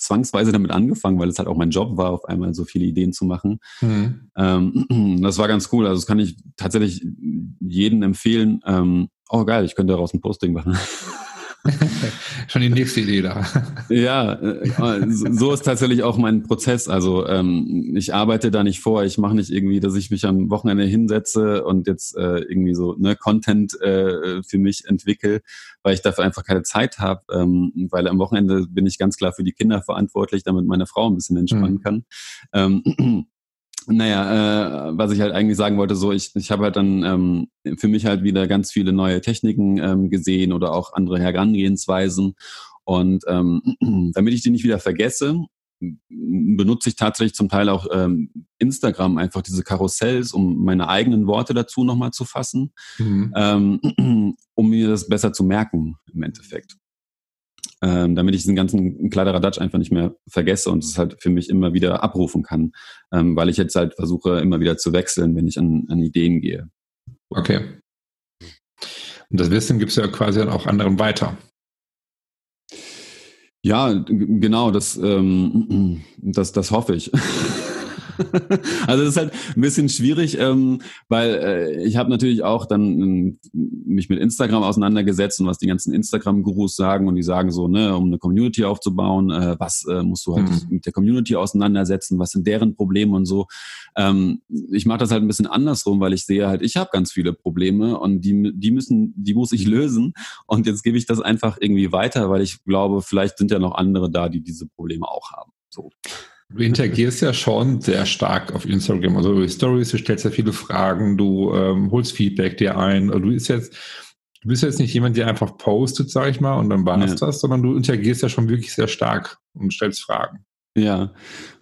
zwangsweise damit angefangen, weil es halt auch mein Job war, auf einmal so viele Ideen zu machen. Mhm. Ähm, das war ganz cool. Also das kann ich tatsächlich jedem empfehlen. Ähm, oh geil, ich könnte daraus ein Posting machen. Schon die nächste Idee da. ja, äh, so ist tatsächlich auch mein Prozess. Also ähm, ich arbeite da nicht vor. Ich mache nicht irgendwie, dass ich mich am Wochenende hinsetze und jetzt äh, irgendwie so ne, Content äh, für mich entwickle, weil ich dafür einfach keine Zeit habe. Ähm, weil am Wochenende bin ich ganz klar für die Kinder verantwortlich, damit meine Frau ein bisschen entspannen mhm. kann. Ähm, naja, äh, was ich halt eigentlich sagen wollte, so ich, ich habe halt dann ähm, für mich halt wieder ganz viele neue Techniken ähm, gesehen oder auch andere Herangehensweisen. Und ähm, damit ich die nicht wieder vergesse, benutze ich tatsächlich zum Teil auch ähm, Instagram, einfach diese Karussells, um meine eigenen Worte dazu nochmal zu fassen, mhm. ähm, um mir das besser zu merken im Endeffekt ähm, damit ich diesen ganzen Kladderadatsch einfach nicht mehr vergesse und es halt für mich immer wieder abrufen kann, ähm, weil ich jetzt halt versuche, immer wieder zu wechseln, wenn ich an, an Ideen gehe. Okay. Und das Wissen gibst du ja quasi dann auch anderen weiter. Ja, genau, das, ähm, das, das hoffe ich. also das ist halt ein bisschen schwierig, ähm, weil äh, ich habe natürlich auch dann ähm, mich mit Instagram auseinandergesetzt und was die ganzen Instagram-Gurus sagen und die sagen so, ne, um eine Community aufzubauen, äh, was äh, musst du halt mhm. mit der Community auseinandersetzen, was sind deren Probleme und so. Ähm, ich mache das halt ein bisschen andersrum, weil ich sehe halt, ich habe ganz viele Probleme und die, die müssen, die muss ich lösen und jetzt gebe ich das einfach irgendwie weiter, weil ich glaube, vielleicht sind ja noch andere da, die diese Probleme auch haben. So. Du interagierst ja schon sehr stark auf Instagram. Also über Stories, du stellst ja viele Fragen, du ähm, holst Feedback dir ein. Also du bist jetzt, du bist jetzt nicht jemand, der einfach postet, sag ich mal, und dann war es ja. das, sondern du interagierst ja schon wirklich sehr stark und stellst Fragen. Ja.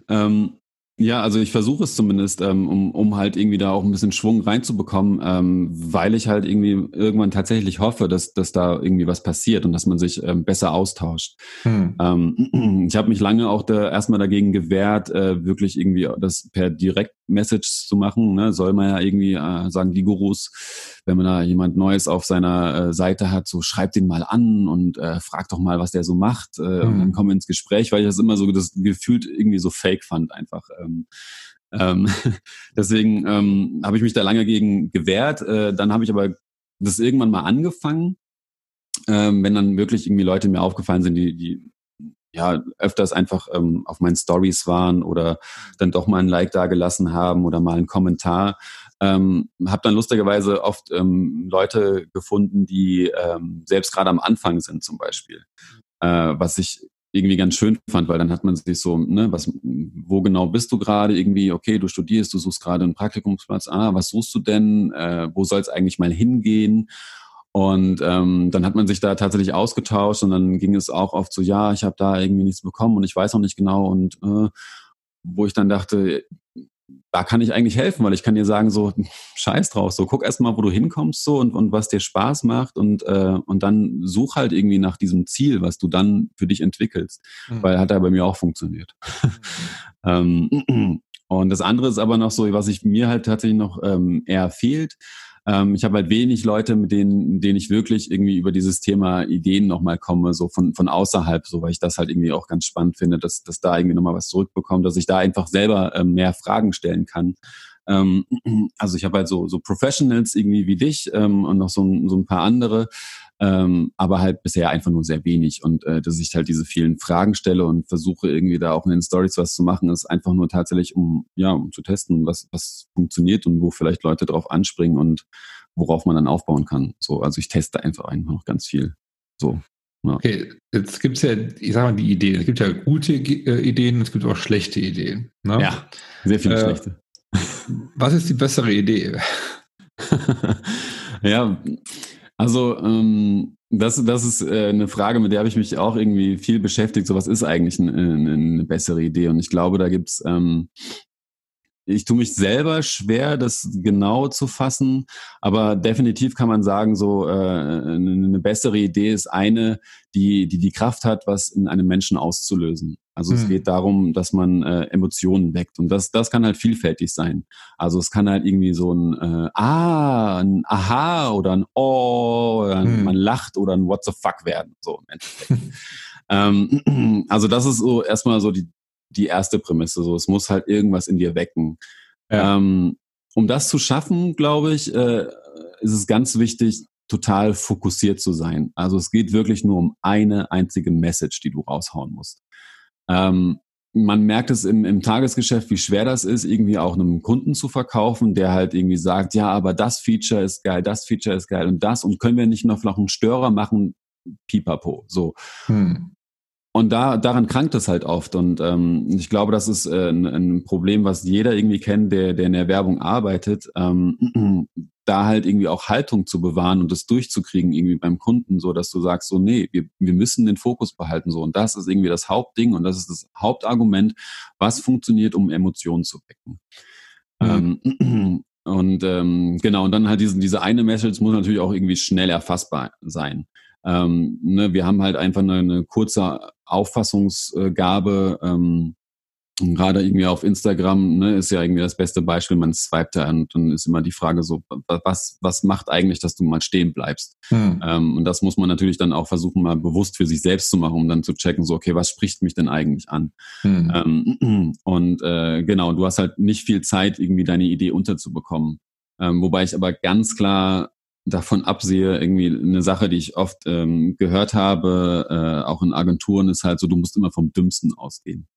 Ähm, ja, also ich versuche es zumindest, ähm, um, um halt irgendwie da auch ein bisschen Schwung reinzubekommen, ähm, weil ich halt irgendwie irgendwann tatsächlich hoffe, dass, dass da irgendwie was passiert und dass man sich ähm, besser austauscht. Hm. Ähm, ich habe mich lange auch da erstmal dagegen gewehrt, äh, wirklich irgendwie das per Direct-Message zu machen. Ne? Soll man ja irgendwie äh, sagen, die Gurus, wenn man da jemand Neues auf seiner äh, Seite hat, so schreibt ihn mal an und äh, fragt doch mal, was der so macht. Äh, hm. Und dann kommen wir ins Gespräch, weil ich das immer so das gefühlt irgendwie so fake fand einfach. Äh, ähm, ähm, deswegen ähm, habe ich mich da lange gegen gewehrt. Äh, dann habe ich aber das irgendwann mal angefangen, ähm, wenn dann wirklich irgendwie Leute mir aufgefallen sind, die, die ja öfters einfach ähm, auf meinen Stories waren oder dann doch mal ein Like da gelassen haben oder mal einen Kommentar. Ähm, habe dann lustigerweise oft ähm, Leute gefunden, die ähm, selbst gerade am Anfang sind zum Beispiel, äh, was ich irgendwie ganz schön fand, weil dann hat man sich so, ne, was, wo genau bist du gerade? Irgendwie, okay, du studierst, du suchst gerade einen Praktikumsplatz, ah, was suchst du denn, äh, wo soll es eigentlich mal hingehen? Und ähm, dann hat man sich da tatsächlich ausgetauscht und dann ging es auch oft so, ja, ich habe da irgendwie nichts bekommen und ich weiß auch nicht genau und äh, wo ich dann dachte, da kann ich eigentlich helfen, weil ich kann dir sagen, so, scheiß drauf, so, guck erst mal, wo du hinkommst, so, und, und was dir Spaß macht und, äh, und dann such halt irgendwie nach diesem Ziel, was du dann für dich entwickelst, mhm. weil hat ja bei mir auch funktioniert. Mhm. ähm, und das andere ist aber noch so, was ich mir halt tatsächlich noch ähm, eher fehlt, ähm, ich habe halt wenig Leute, mit denen, denen ich wirklich irgendwie über dieses Thema Ideen nochmal komme, so von, von außerhalb, so weil ich das halt irgendwie auch ganz spannend finde, dass, dass da irgendwie nochmal was zurückbekommt, dass ich da einfach selber ähm, mehr Fragen stellen kann. Ähm, also ich habe halt so, so Professionals irgendwie wie dich ähm, und noch so, so ein paar andere, ähm, aber halt bisher einfach nur sehr wenig. Und äh, dass ich halt diese vielen Fragen stelle und versuche irgendwie da auch in den Stories was zu machen, ist einfach nur tatsächlich, um ja, um zu testen, was, was funktioniert und wo vielleicht Leute drauf anspringen und worauf man dann aufbauen kann. So, also ich teste einfach einfach noch ganz viel. So. Ja. Okay, jetzt gibt es ja, ich sag mal, die Ideen. Es gibt ja gute äh, Ideen, es gibt auch schlechte Ideen. Ne? Ja, sehr viele äh, schlechte. Was ist die bessere Idee? ja, also ähm, das, das ist äh, eine Frage, mit der habe ich mich auch irgendwie viel beschäftigt. So was ist eigentlich eine, eine bessere Idee? Und ich glaube, da gibt's ähm, ich tue mich selber schwer, das genau zu fassen, aber definitiv kann man sagen, so äh, eine bessere Idee ist eine, die, die die Kraft hat, was in einem Menschen auszulösen. Also mhm. es hm. geht darum, dass man äh, Emotionen weckt und das, das kann halt vielfältig sein. Also es kann halt irgendwie so ein äh, Ah, ein Aha oder ein Oh, oder ein, mhm. man lacht oder ein What the fuck werden, so im Endeffekt. ähm, also das ist so erstmal so die, die erste Prämisse. So, es muss halt irgendwas in dir wecken. Ja. Ähm, um das zu schaffen, glaube ich, äh, ist es ganz wichtig, total fokussiert zu sein. Also es geht wirklich nur um eine einzige Message, die du raushauen musst. Ähm, man merkt es im, im Tagesgeschäft, wie schwer das ist, irgendwie auch einem Kunden zu verkaufen, der halt irgendwie sagt, ja, aber das Feature ist geil, das Feature ist geil und das und können wir nicht noch einen Störer machen, pipapo, so. Hm. Und da, daran krankt es halt oft. Und ähm, ich glaube, das ist äh, ein, ein, Problem, was jeder irgendwie kennt, der, der in der Werbung arbeitet, ähm, da halt irgendwie auch Haltung zu bewahren und das durchzukriegen irgendwie beim Kunden, so dass du sagst, so, nee, wir, wir müssen den Fokus behalten. so Und das ist irgendwie das Hauptding und das ist das Hauptargument, was funktioniert, um Emotionen zu wecken. Mhm. Ähm, und ähm, genau, und dann halt diese, diese eine Message muss natürlich auch irgendwie schnell erfassbar sein. Ähm, ne, wir haben halt einfach eine, eine kurze Auffassungsgabe. Ähm, gerade irgendwie auf Instagram ne, ist ja irgendwie das beste Beispiel, man swipet da und dann ist immer die Frage so, was, was macht eigentlich, dass du mal stehen bleibst? Hm. Ähm, und das muss man natürlich dann auch versuchen, mal bewusst für sich selbst zu machen, um dann zu checken, so, okay, was spricht mich denn eigentlich an? Hm. Ähm, und äh, genau, du hast halt nicht viel Zeit, irgendwie deine Idee unterzubekommen. Ähm, wobei ich aber ganz klar davon absehe, irgendwie eine Sache, die ich oft ähm, gehört habe, äh, auch in Agenturen, ist halt so, du musst immer vom Dümmsten ausgehen.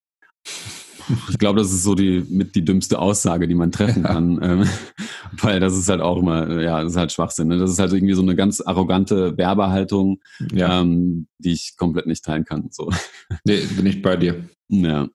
Ich glaube, das ist so die mit die dümmste Aussage, die man treffen kann, ähm, weil das ist halt auch immer, ja, das ist halt Schwachsinn. Ne? Das ist halt irgendwie so eine ganz arrogante Werbehaltung, ja. ähm, die ich komplett nicht teilen kann. So. Nee, bin ich bei dir. Ja,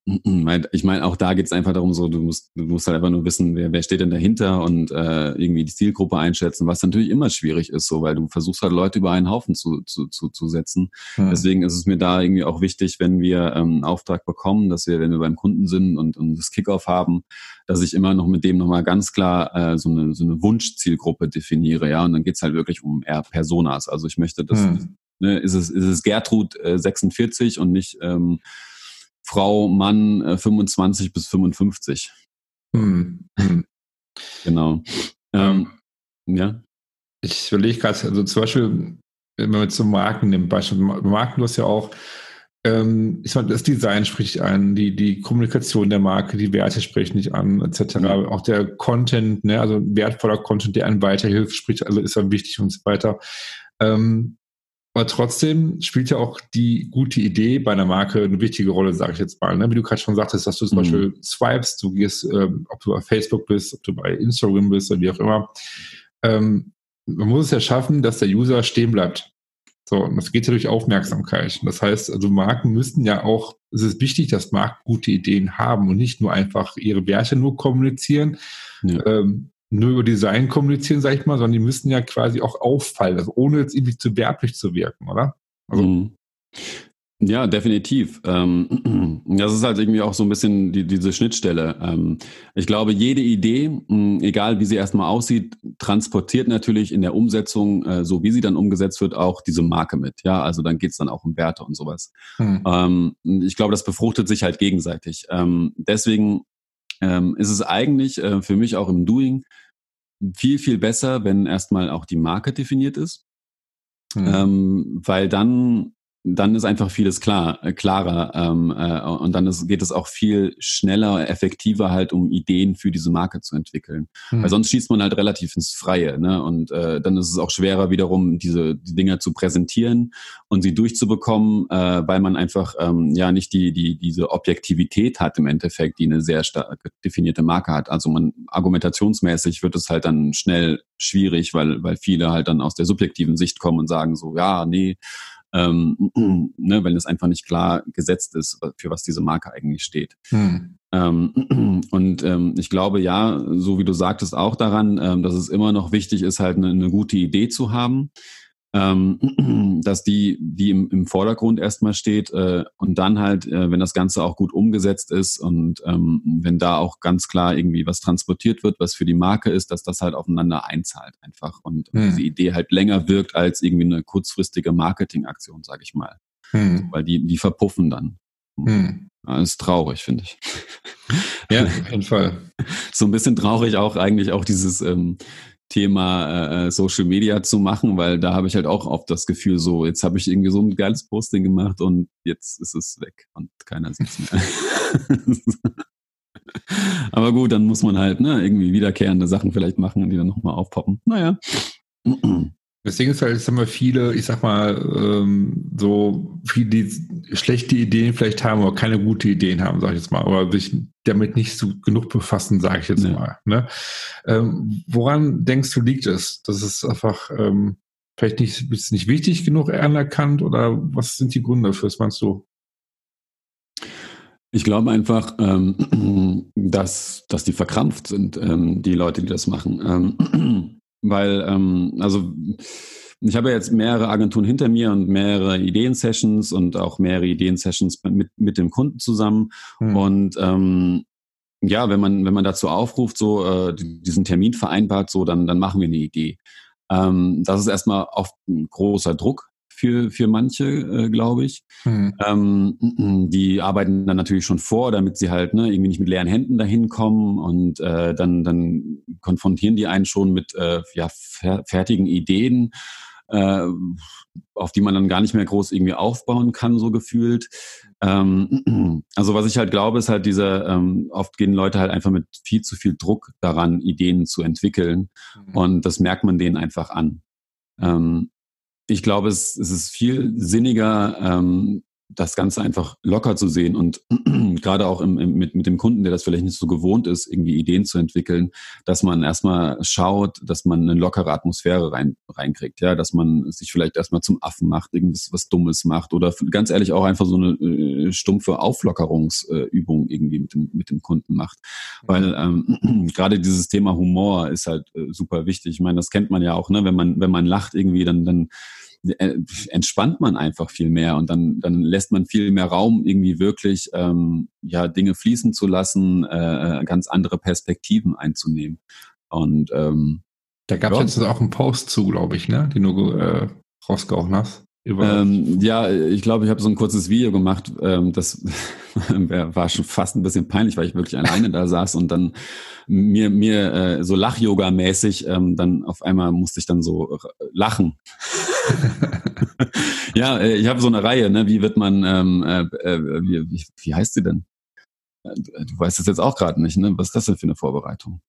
ich meine, auch da geht es einfach darum, so du musst, du musst halt einfach nur wissen, wer, wer steht denn dahinter und äh, irgendwie die Zielgruppe einschätzen, was natürlich immer schwierig ist, so weil du versuchst halt Leute über einen Haufen zu, zu, zu, zu setzen. Ja. Deswegen ist es mir da irgendwie auch wichtig, wenn wir ähm, einen Auftrag bekommen, dass wir, wenn wir beim Kunden sind und, und das Kickoff haben, dass ich immer noch mit dem nochmal ganz klar äh, so eine, so eine Wunschzielgruppe definiere, ja. Und dann geht's halt wirklich um eher Personas. Also ich möchte, dass hm. ne, ist es, ist es Gertrud äh, 46 und nicht ähm, Frau, Mann äh, 25 bis 55. Hm. Hm. Genau. Ähm, ja. Ich überlege gerade, also zum Beispiel, wenn man zum Marken nimmt, Beispiel Marken, du hast ja auch, ähm, ich meine, das Design spricht an, die, die Kommunikation der Marke, die Werte sprechen nicht an, etc. Ja. Auch der Content, ne, also wertvoller Content, der einem weiterhilft, spricht, also ist ja wichtig und so weiter. Ähm, aber trotzdem spielt ja auch die gute Idee bei einer Marke eine wichtige Rolle, sage ich jetzt mal. Ne? Wie du gerade schon sagtest, dass du zum mhm. Beispiel swipes, du gehst, ähm, ob du bei Facebook bist, ob du bei Instagram bist oder wie auch immer. Ähm, man muss es ja schaffen, dass der User stehen bleibt. So, und das geht ja durch Aufmerksamkeit. Das heißt, also Marken müssten ja auch, es ist wichtig, dass Marken gute Ideen haben und nicht nur einfach ihre Werte nur kommunizieren. Ja. Ähm, nur über Design kommunizieren, sag ich mal, sondern die müssen ja quasi auch auffallen, also ohne jetzt irgendwie zu werblich zu wirken, oder? Also, mhm. Ja, definitiv. Ähm, das ist halt irgendwie auch so ein bisschen die, diese Schnittstelle. Ähm, ich glaube, jede Idee, egal wie sie erstmal aussieht, transportiert natürlich in der Umsetzung, äh, so wie sie dann umgesetzt wird, auch diese Marke mit. Ja, also dann geht's dann auch um Werte und sowas. Hm. ich glaube, das befruchtet sich halt gegenseitig. deswegen ist es eigentlich äh, für mich auch im Doing viel, viel besser, wenn erstmal auch die Marke definiert ist. Hm. weil dann dann ist einfach vieles klar, äh, klarer ähm, äh, und dann ist, geht es auch viel schneller, effektiver halt, um Ideen für diese Marke zu entwickeln. Mhm. Weil sonst schießt man halt relativ ins Freie, ne? Und äh, dann ist es auch schwerer wiederum, diese die Dinger zu präsentieren und sie durchzubekommen, äh, weil man einfach ähm, ja nicht die die diese Objektivität hat im Endeffekt, die eine sehr stark definierte Marke hat. Also man argumentationsmäßig wird es halt dann schnell schwierig, weil weil viele halt dann aus der subjektiven Sicht kommen und sagen so, ja, nee ähm, ne, wenn es einfach nicht klar gesetzt ist, für was diese Marke eigentlich steht. Hm. Ähm, und ähm, ich glaube ja, so wie du sagtest, auch daran, ähm, dass es immer noch wichtig ist, halt eine, eine gute Idee zu haben ähm, dass die, die im, im Vordergrund erstmal steht äh, und dann halt, äh, wenn das Ganze auch gut umgesetzt ist und ähm, wenn da auch ganz klar irgendwie was transportiert wird, was für die Marke ist, dass das halt aufeinander einzahlt einfach und, und hm. diese Idee halt länger wirkt als irgendwie eine kurzfristige Marketingaktion, sage ich mal. Hm. Weil die, die verpuffen dann. Hm. Das ist traurig, finde ich. Ja, auf jeden Fall. So ein bisschen traurig auch eigentlich auch dieses, ähm, Thema äh, Social Media zu machen, weil da habe ich halt auch oft das Gefühl, so jetzt habe ich irgendwie so ein geiles Posting gemacht und jetzt ist es weg und keiner sieht es mehr. Aber gut, dann muss man halt ne, irgendwie wiederkehrende Sachen vielleicht machen, die dann nochmal aufpoppen. Naja. Deswegen ist halt, jetzt haben wir viele, ich sag mal, ähm, so viele, die schlechte Ideen vielleicht haben oder keine gute Ideen haben, sag ich jetzt mal, oder sich damit nicht so genug befassen, sage ich jetzt ja. mal. Ne? Ähm, woran denkst du, liegt es? Das ist einfach ähm, vielleicht nicht, ist nicht wichtig genug anerkannt oder was sind die Gründe dafür, was meinst du? Ich glaube einfach, ähm, dass, dass die verkrampft sind, ähm, die Leute, die das machen. Ähm, weil, ähm, also ich habe jetzt mehrere Agenturen hinter mir und mehrere Ideensessions und auch mehrere Ideensessions mit, mit dem Kunden zusammen. Hm. Und ähm, ja, wenn man, wenn man dazu aufruft, so äh, diesen Termin vereinbart, so, dann, dann machen wir eine Idee. Ähm, das ist erstmal oft ein großer Druck, für, für manche, äh, glaube ich. Mhm. Ähm, die arbeiten dann natürlich schon vor, damit sie halt ne, irgendwie nicht mit leeren Händen dahin kommen und äh, dann, dann konfrontieren die einen schon mit äh, ja, fer fertigen Ideen, äh, auf die man dann gar nicht mehr groß irgendwie aufbauen kann, so gefühlt. Ähm, also was ich halt glaube, ist halt diese, ähm, oft gehen Leute halt einfach mit viel zu viel Druck daran, Ideen zu entwickeln. Mhm. Und das merkt man denen einfach an. Ähm, ich glaube, es, es ist viel sinniger, ähm, das Ganze einfach locker zu sehen und gerade auch im, im, mit, mit dem Kunden, der das vielleicht nicht so gewohnt ist, irgendwie Ideen zu entwickeln, dass man erstmal schaut, dass man eine lockere Atmosphäre rein, reinkriegt, ja, dass man sich vielleicht erstmal zum Affen macht, irgendwas was Dummes macht oder ganz ehrlich auch einfach so eine äh, stumpfe Auflockerungsübung äh, irgendwie mit dem, mit dem Kunden macht. Weil ähm, gerade dieses Thema Humor ist halt äh, super wichtig. Ich meine, das kennt man ja auch, ne? Wenn man, wenn man lacht irgendwie, dann, dann entspannt man einfach viel mehr und dann, dann lässt man viel mehr Raum, irgendwie wirklich ähm, ja Dinge fließen zu lassen, äh, ganz andere Perspektiven einzunehmen. Und ähm, da gab es ja. jetzt auch einen Post zu, glaube ich, ne, den du äh, rausgehauen hast. Ähm, ja, ich glaube, ich habe so ein kurzes Video gemacht. Ähm, das war schon fast ein bisschen peinlich, weil ich wirklich alleine da saß und dann mir mir äh, so Lach-Yoga-mäßig ähm, dann auf einmal musste ich dann so lachen. ja, äh, ich habe so eine Reihe. Ne? Wie wird man? Ähm, äh, äh wie, wie, wie heißt sie denn? Du weißt es jetzt auch gerade nicht, ne? Was ist das denn für eine Vorbereitung?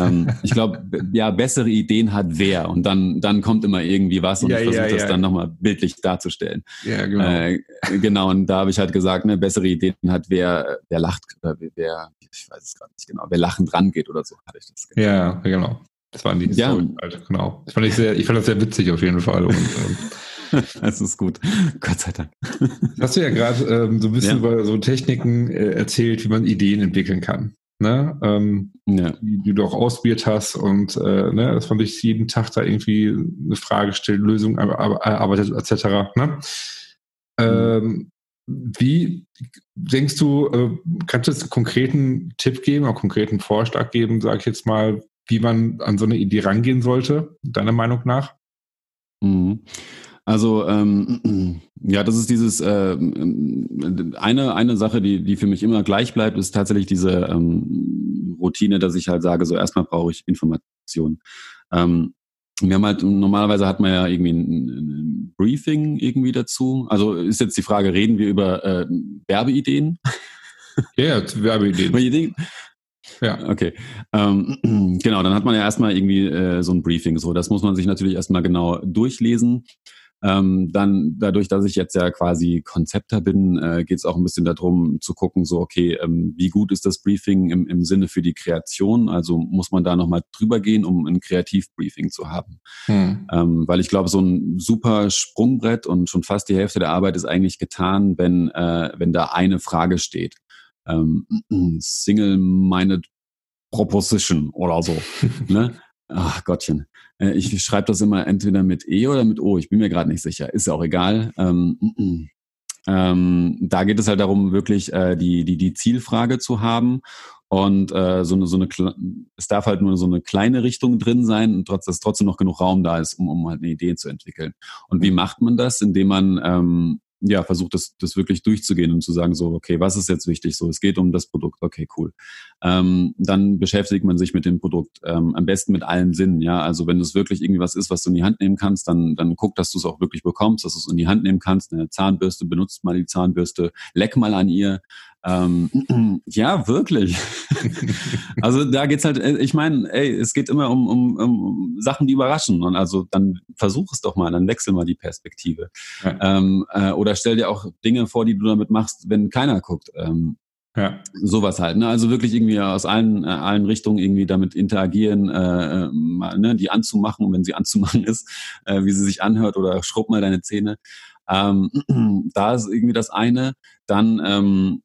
ähm, ich glaube, ja, bessere Ideen hat wer und dann, dann kommt immer irgendwie was und ja, ich versuche ja, das ja. dann nochmal bildlich darzustellen. Ja, genau. Äh, genau, und da habe ich halt gesagt, ne, bessere Ideen hat wer, wer lacht oder wer, ich weiß es gerade nicht genau, wer lachend rangeht oder so, hatte ich das. Genau. Ja, genau. Das waren die ja. Halt, genau. Das fand ich, sehr, ich fand das sehr witzig auf jeden Fall. Und, Es ist gut. Gott sei Dank. Hast du ja gerade ähm, so ein bisschen ja. über so Techniken äh, erzählt, wie man Ideen entwickeln kann. ne, ähm, ja. die, die, du auch ausprobiert hast und äh, ne, dass man sich jeden Tag da irgendwie eine Frage stellt, Lösungen arbeitet etc. Ne? Ähm, wie denkst du, äh, kannst du jetzt einen konkreten Tipp geben, einen konkreten Vorschlag geben, sage ich jetzt mal, wie man an so eine Idee rangehen sollte, deiner Meinung nach? Mhm. Also ähm, ja, das ist dieses äh, eine eine Sache, die die für mich immer gleich bleibt, ist tatsächlich diese ähm, Routine, dass ich halt sage, so erstmal brauche ich Informationen. Ähm, wir haben halt normalerweise hat man ja irgendwie ein, ein, Briefing irgendwie dazu. Also ist jetzt die Frage, reden wir über äh, Werbeideen? Ja, yeah, Werbeideen. Ja. Okay. Ähm, genau, dann hat man ja erstmal irgendwie äh, so ein Briefing. So, das muss man sich natürlich erstmal genau durchlesen. Ähm, dann dadurch, dass ich jetzt ja quasi Konzepter bin, äh, geht es auch ein bisschen darum zu gucken, so okay, ähm, wie gut ist das Briefing im, im Sinne für die Kreation? Also muss man da nochmal drüber gehen, um ein Kreativbriefing zu haben. Hm. Ähm, weil ich glaube, so ein super Sprungbrett und schon fast die Hälfte der Arbeit ist eigentlich getan, wenn, äh, wenn da eine Frage steht. Ähm, Single-minded Proposition oder so. ne? Ach Gottchen. Äh, ich schreibe das immer entweder mit E oder mit O. Ich bin mir gerade nicht sicher. Ist ja auch egal. Ähm, ähm, da geht es halt darum, wirklich äh, die, die, die Zielfrage zu haben. Und äh, so eine, so eine, es darf halt nur so eine kleine Richtung drin sein und trotz, dass trotzdem noch genug Raum da ist, um, um halt eine Idee zu entwickeln. Und wie macht man das? Indem man ähm, ja, versucht das, das wirklich durchzugehen und zu sagen, so, okay, was ist jetzt wichtig? So, es geht um das Produkt, okay, cool. Ähm, dann beschäftigt man sich mit dem Produkt, ähm, am besten mit allen Sinnen, ja. Also wenn es wirklich irgendwie was ist, was du in die Hand nehmen kannst, dann, dann guck, dass du es auch wirklich bekommst, dass du es in die Hand nehmen kannst. Eine Zahnbürste, benutzt mal die Zahnbürste, leck mal an ihr, ähm, ja, wirklich. also da geht's halt, äh, ich meine, ey, es geht immer um, um, um Sachen, die überraschen. Und also dann versuch es doch mal, dann wechsel mal die Perspektive. Ja. Ähm, äh, oder stell dir auch Dinge vor, die du damit machst, wenn keiner guckt. Ähm, ja. Sowas halt, ne? Also wirklich irgendwie aus allen, äh, allen Richtungen irgendwie damit interagieren, äh, äh mal, ne? die anzumachen, wenn sie anzumachen ist, äh, wie sie sich anhört oder schrubb mal deine Zähne. Ähm, da ist irgendwie das eine. Dann ähm,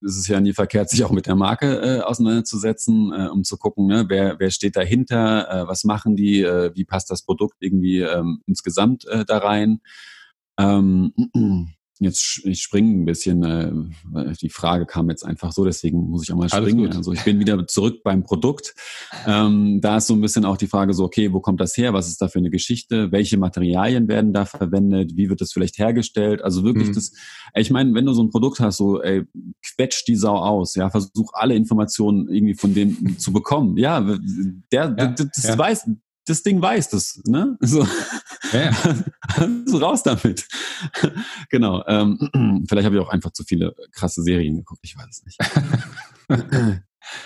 ist es ja nie verkehrt, sich auch mit der Marke äh, auseinanderzusetzen, äh, um zu gucken, ne, wer, wer steht dahinter, äh, was machen die, äh, wie passt das Produkt irgendwie ähm, insgesamt äh, da rein. Ähm, Jetzt ich springe ein bisschen, äh, die Frage kam jetzt einfach so, deswegen muss ich auch mal springen. Also ich bin wieder zurück beim Produkt. Ähm, da ist so ein bisschen auch die Frage so, okay, wo kommt das her? Was ist da für eine Geschichte? Welche Materialien werden da verwendet? Wie wird das vielleicht hergestellt? Also wirklich mhm. das, ich meine, wenn du so ein Produkt hast, so ey, quetsch die Sau aus, ja, versuch alle Informationen irgendwie von dem zu bekommen. Ja, der, ja, das ja. weiß, das Ding weiß das, ne? So. Ja. so raus damit. genau. Ähm, vielleicht habe ich auch einfach zu viele krasse Serien geguckt, ich weiß es nicht.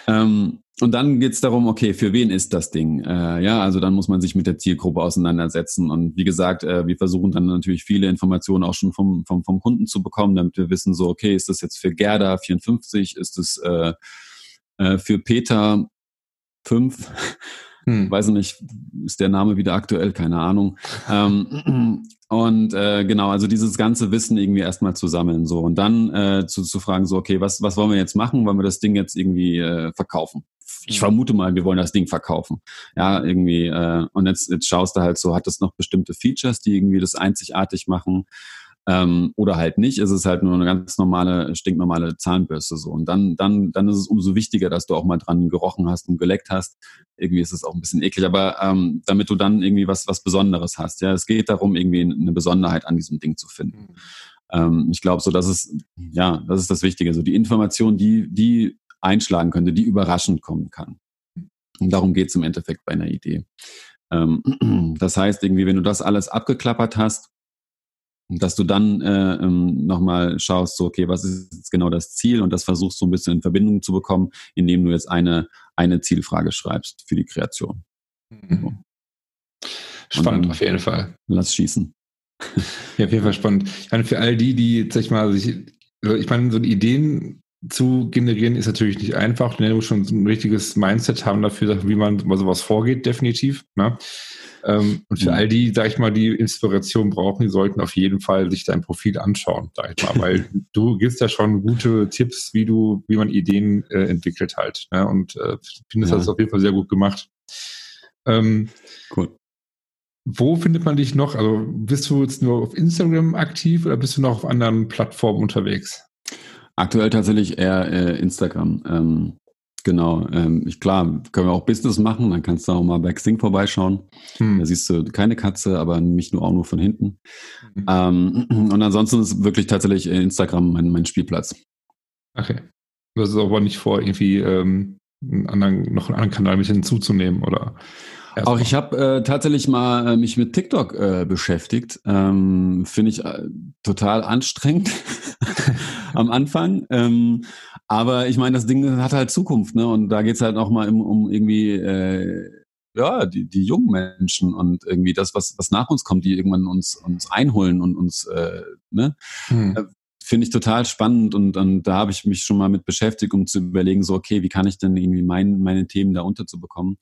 ähm, und dann geht's darum, okay, für wen ist das Ding? Äh, ja, also dann muss man sich mit der Zielgruppe auseinandersetzen. Und wie gesagt, äh, wir versuchen dann natürlich viele Informationen auch schon vom, vom, vom Kunden zu bekommen, damit wir wissen, so, okay, ist das jetzt für Gerda 54, ist es äh, äh, für Peter 5? Hm. Weiß nicht, ist der Name wieder aktuell? Keine Ahnung. ähm, und äh, genau, also dieses ganze Wissen irgendwie erstmal zu sammeln so und dann äh, zu, zu fragen so, okay, was, was wollen wir jetzt machen? Wollen wir das Ding jetzt irgendwie äh, verkaufen? Ich vermute mal, wir wollen das Ding verkaufen. Ja, irgendwie. Äh, und jetzt, jetzt schaust du halt so, hat das noch bestimmte Features, die irgendwie das einzigartig machen? Ähm, oder halt nicht. Es ist halt nur eine ganz normale, stinknormale Zahnbürste so. Und dann, dann, dann ist es umso wichtiger, dass du auch mal dran gerochen hast und geleckt hast. Irgendwie ist es auch ein bisschen eklig, aber ähm, damit du dann irgendwie was, was Besonderes hast. Ja, es geht darum, irgendwie eine Besonderheit an diesem Ding zu finden. Mhm. Ähm, ich glaube, so, das ist, ja, das ist das Wichtige. So die Information, die, die einschlagen könnte, die überraschend kommen kann. Und darum geht es im Endeffekt bei einer Idee. Ähm, das heißt, irgendwie, wenn du das alles abgeklappert hast, dass du dann äh, ähm, nochmal schaust, so, okay, was ist jetzt genau das Ziel und das versuchst so ein bisschen in Verbindung zu bekommen, indem du jetzt eine, eine Zielfrage schreibst für die Kreation. Mhm. Spannend, auf jeden Fall. Lass schießen. Ja, auf jeden Fall spannend. Ich meine, für all die, die, sag ich mal, sich, ich meine, so Ideen zu generieren ist natürlich nicht einfach. Du musst schon ein richtiges Mindset haben dafür, wie man bei sowas vorgeht, definitiv. Ne? Ähm, und für mhm. all die, sag ich mal, die Inspiration brauchen, die sollten auf jeden Fall sich dein Profil anschauen, sag ich mal, weil du gibst ja schon gute Tipps, wie du, wie man Ideen äh, entwickelt halt. Ne? Und äh, finde, das ja. hast du auf jeden Fall sehr gut gemacht. Ähm, cool. Wo findet man dich noch? Also bist du jetzt nur auf Instagram aktiv oder bist du noch auf anderen Plattformen unterwegs? Aktuell tatsächlich eher äh, Instagram. Ähm, genau. Ähm, ich, klar, können wir auch Business machen. Dann kannst du auch mal bei Xing vorbeischauen. Hm. Da siehst du keine Katze, aber mich nur auch nur von hinten. Mhm. Ähm, und ansonsten ist wirklich tatsächlich Instagram mein, mein Spielplatz. Okay. Das ist aber nicht vor, irgendwie ähm, einen anderen, noch einen anderen Kanal mit hinzuzunehmen, oder? Auch ich habe äh, tatsächlich mal äh, mich mit TikTok äh, beschäftigt. Ähm, Finde ich äh, total anstrengend am Anfang. Ähm, aber ich meine, das Ding hat halt Zukunft, ne? Und da geht's halt auch mal um, um irgendwie äh, ja, die, die jungen Menschen und irgendwie das, was, was nach uns kommt, die irgendwann uns, uns einholen und uns, äh, ne? Hm. Äh, finde ich total spannend und, und da habe ich mich schon mal mit beschäftigt, um zu überlegen, so, okay, wie kann ich denn irgendwie mein, meine Themen da unterzubekommen?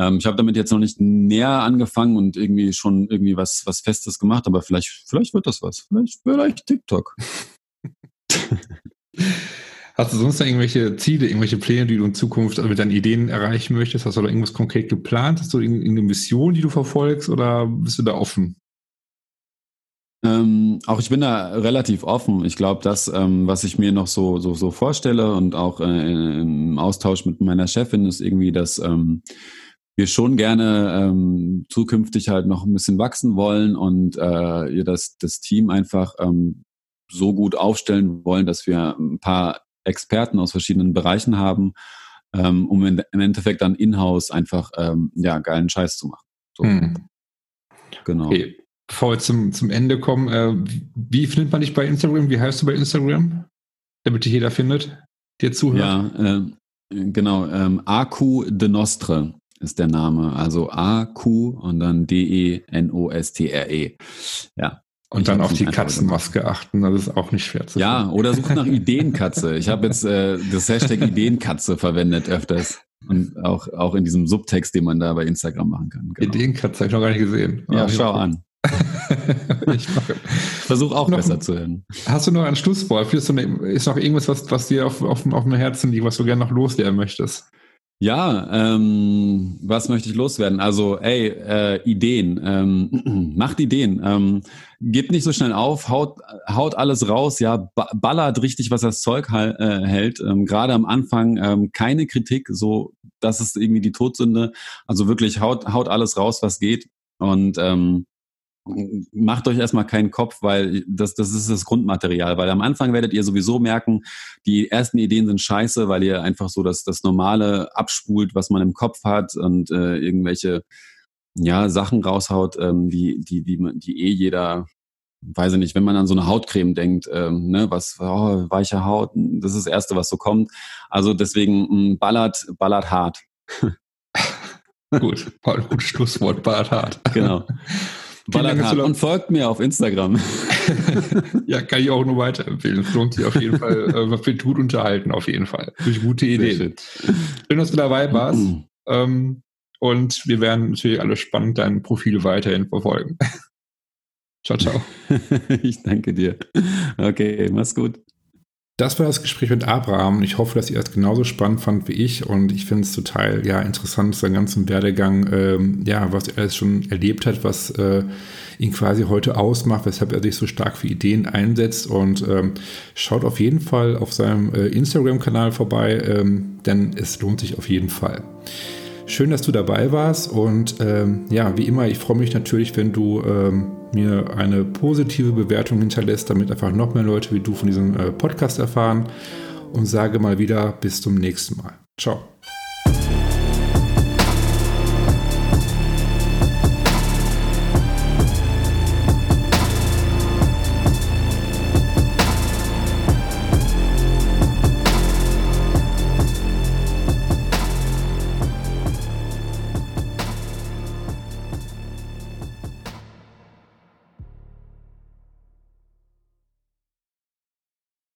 Ähm, ich habe damit jetzt noch nicht näher angefangen und irgendwie schon irgendwie was, was Festes gemacht, aber vielleicht, vielleicht wird das was. Vielleicht, vielleicht TikTok. Hast du sonst noch irgendwelche Ziele, irgendwelche Pläne, die du in Zukunft also mit deinen Ideen erreichen möchtest? Hast du da irgendwas konkret geplant? Hast du irgendeine Mission, die du verfolgst oder bist du da offen? Ähm, auch ich bin da relativ offen. Ich glaube, das, ähm, was ich mir noch so, so, so vorstelle und auch äh, im Austausch mit meiner Chefin ist irgendwie, dass ähm, wir schon gerne ähm, zukünftig halt noch ein bisschen wachsen wollen und äh, ihr das, das Team einfach ähm, so gut aufstellen wollen, dass wir ein paar Experten aus verschiedenen Bereichen haben, ähm, um in, im Endeffekt dann in-house einfach ähm, ja, geilen Scheiß zu machen. So. Hm. Genau. Okay. Bevor wir zum, zum Ende kommen, äh, wie findet man dich bei Instagram? Wie heißt du bei Instagram? Damit dich jeder findet, der zuhört. Ja, äh, genau. Ähm, AQ de Nostre ist der Name. Also A-Q und dann D-E-N-O-S-T-R-E. -E. Ja. Und dann auf die Katzenmaske achten, das ist auch nicht schwer zu Ja, finden. oder sucht nach Ideenkatze. Ich habe jetzt äh, das Hashtag Ideenkatze verwendet öfters. Und auch, auch in diesem Subtext, den man da bei Instagram machen kann. Genau. Ideenkatze habe ich noch gar nicht gesehen. Ja, schau an. ich versuche auch noch, besser zu hören. Hast du noch ein Schlusswort? Ist noch irgendwas, was, was dir auf, auf, auf dem Herzen liegt, was du gerne noch loswerden möchtest? Ja, ähm, was möchte ich loswerden? Also, ey, äh, Ideen, ähm, macht Ideen, ähm, gebt nicht so schnell auf, haut, haut alles raus, ja, ballert richtig, was das Zeug äh, hält. Ähm, Gerade am Anfang ähm, keine Kritik, so, das ist irgendwie die Todsünde. Also wirklich haut, haut alles raus, was geht. Und ähm, macht euch erstmal keinen Kopf, weil das, das ist das Grundmaterial. Weil am Anfang werdet ihr sowieso merken, die ersten Ideen sind scheiße, weil ihr einfach so das, das Normale abspult, was man im Kopf hat und äh, irgendwelche ja, Sachen raushaut, ähm, die, die, die, die eh jeder, weiß ich nicht, wenn man an so eine Hautcreme denkt, ähm, ne, was, oh, weiche Haut, das ist das Erste, was so kommt. Also deswegen mh, mm, ballert, ballert hart. Gut, gutes Schlusswort, ballert hart. Genau. Ballert und folgt mir auf Instagram. ja, kann ich auch nur weiterempfehlen. Es lohnt sich auf jeden Fall. Äh, wird gut unterhalten, auf jeden Fall. Durch gute Ideen. Schön, dass du dabei warst. ähm, und wir werden natürlich alle spannend dein Profil weiterhin verfolgen. ciao, ciao. ich danke dir. Okay, mach's gut. Das war das Gespräch mit Abraham. Ich hoffe, dass ihr das genauso spannend fand wie ich. Und ich finde es total ja, interessant, seinen ganzen Werdegang, ähm, ja, was er alles schon erlebt hat, was äh, ihn quasi heute ausmacht, weshalb er sich so stark für Ideen einsetzt. Und ähm, schaut auf jeden Fall auf seinem äh, Instagram-Kanal vorbei, ähm, denn es lohnt sich auf jeden Fall. Schön, dass du dabei warst. Und ähm, ja, wie immer, ich freue mich natürlich, wenn du ähm, mir eine positive Bewertung hinterlässt, damit einfach noch mehr Leute wie du von diesem äh, Podcast erfahren. Und sage mal wieder bis zum nächsten Mal. Ciao.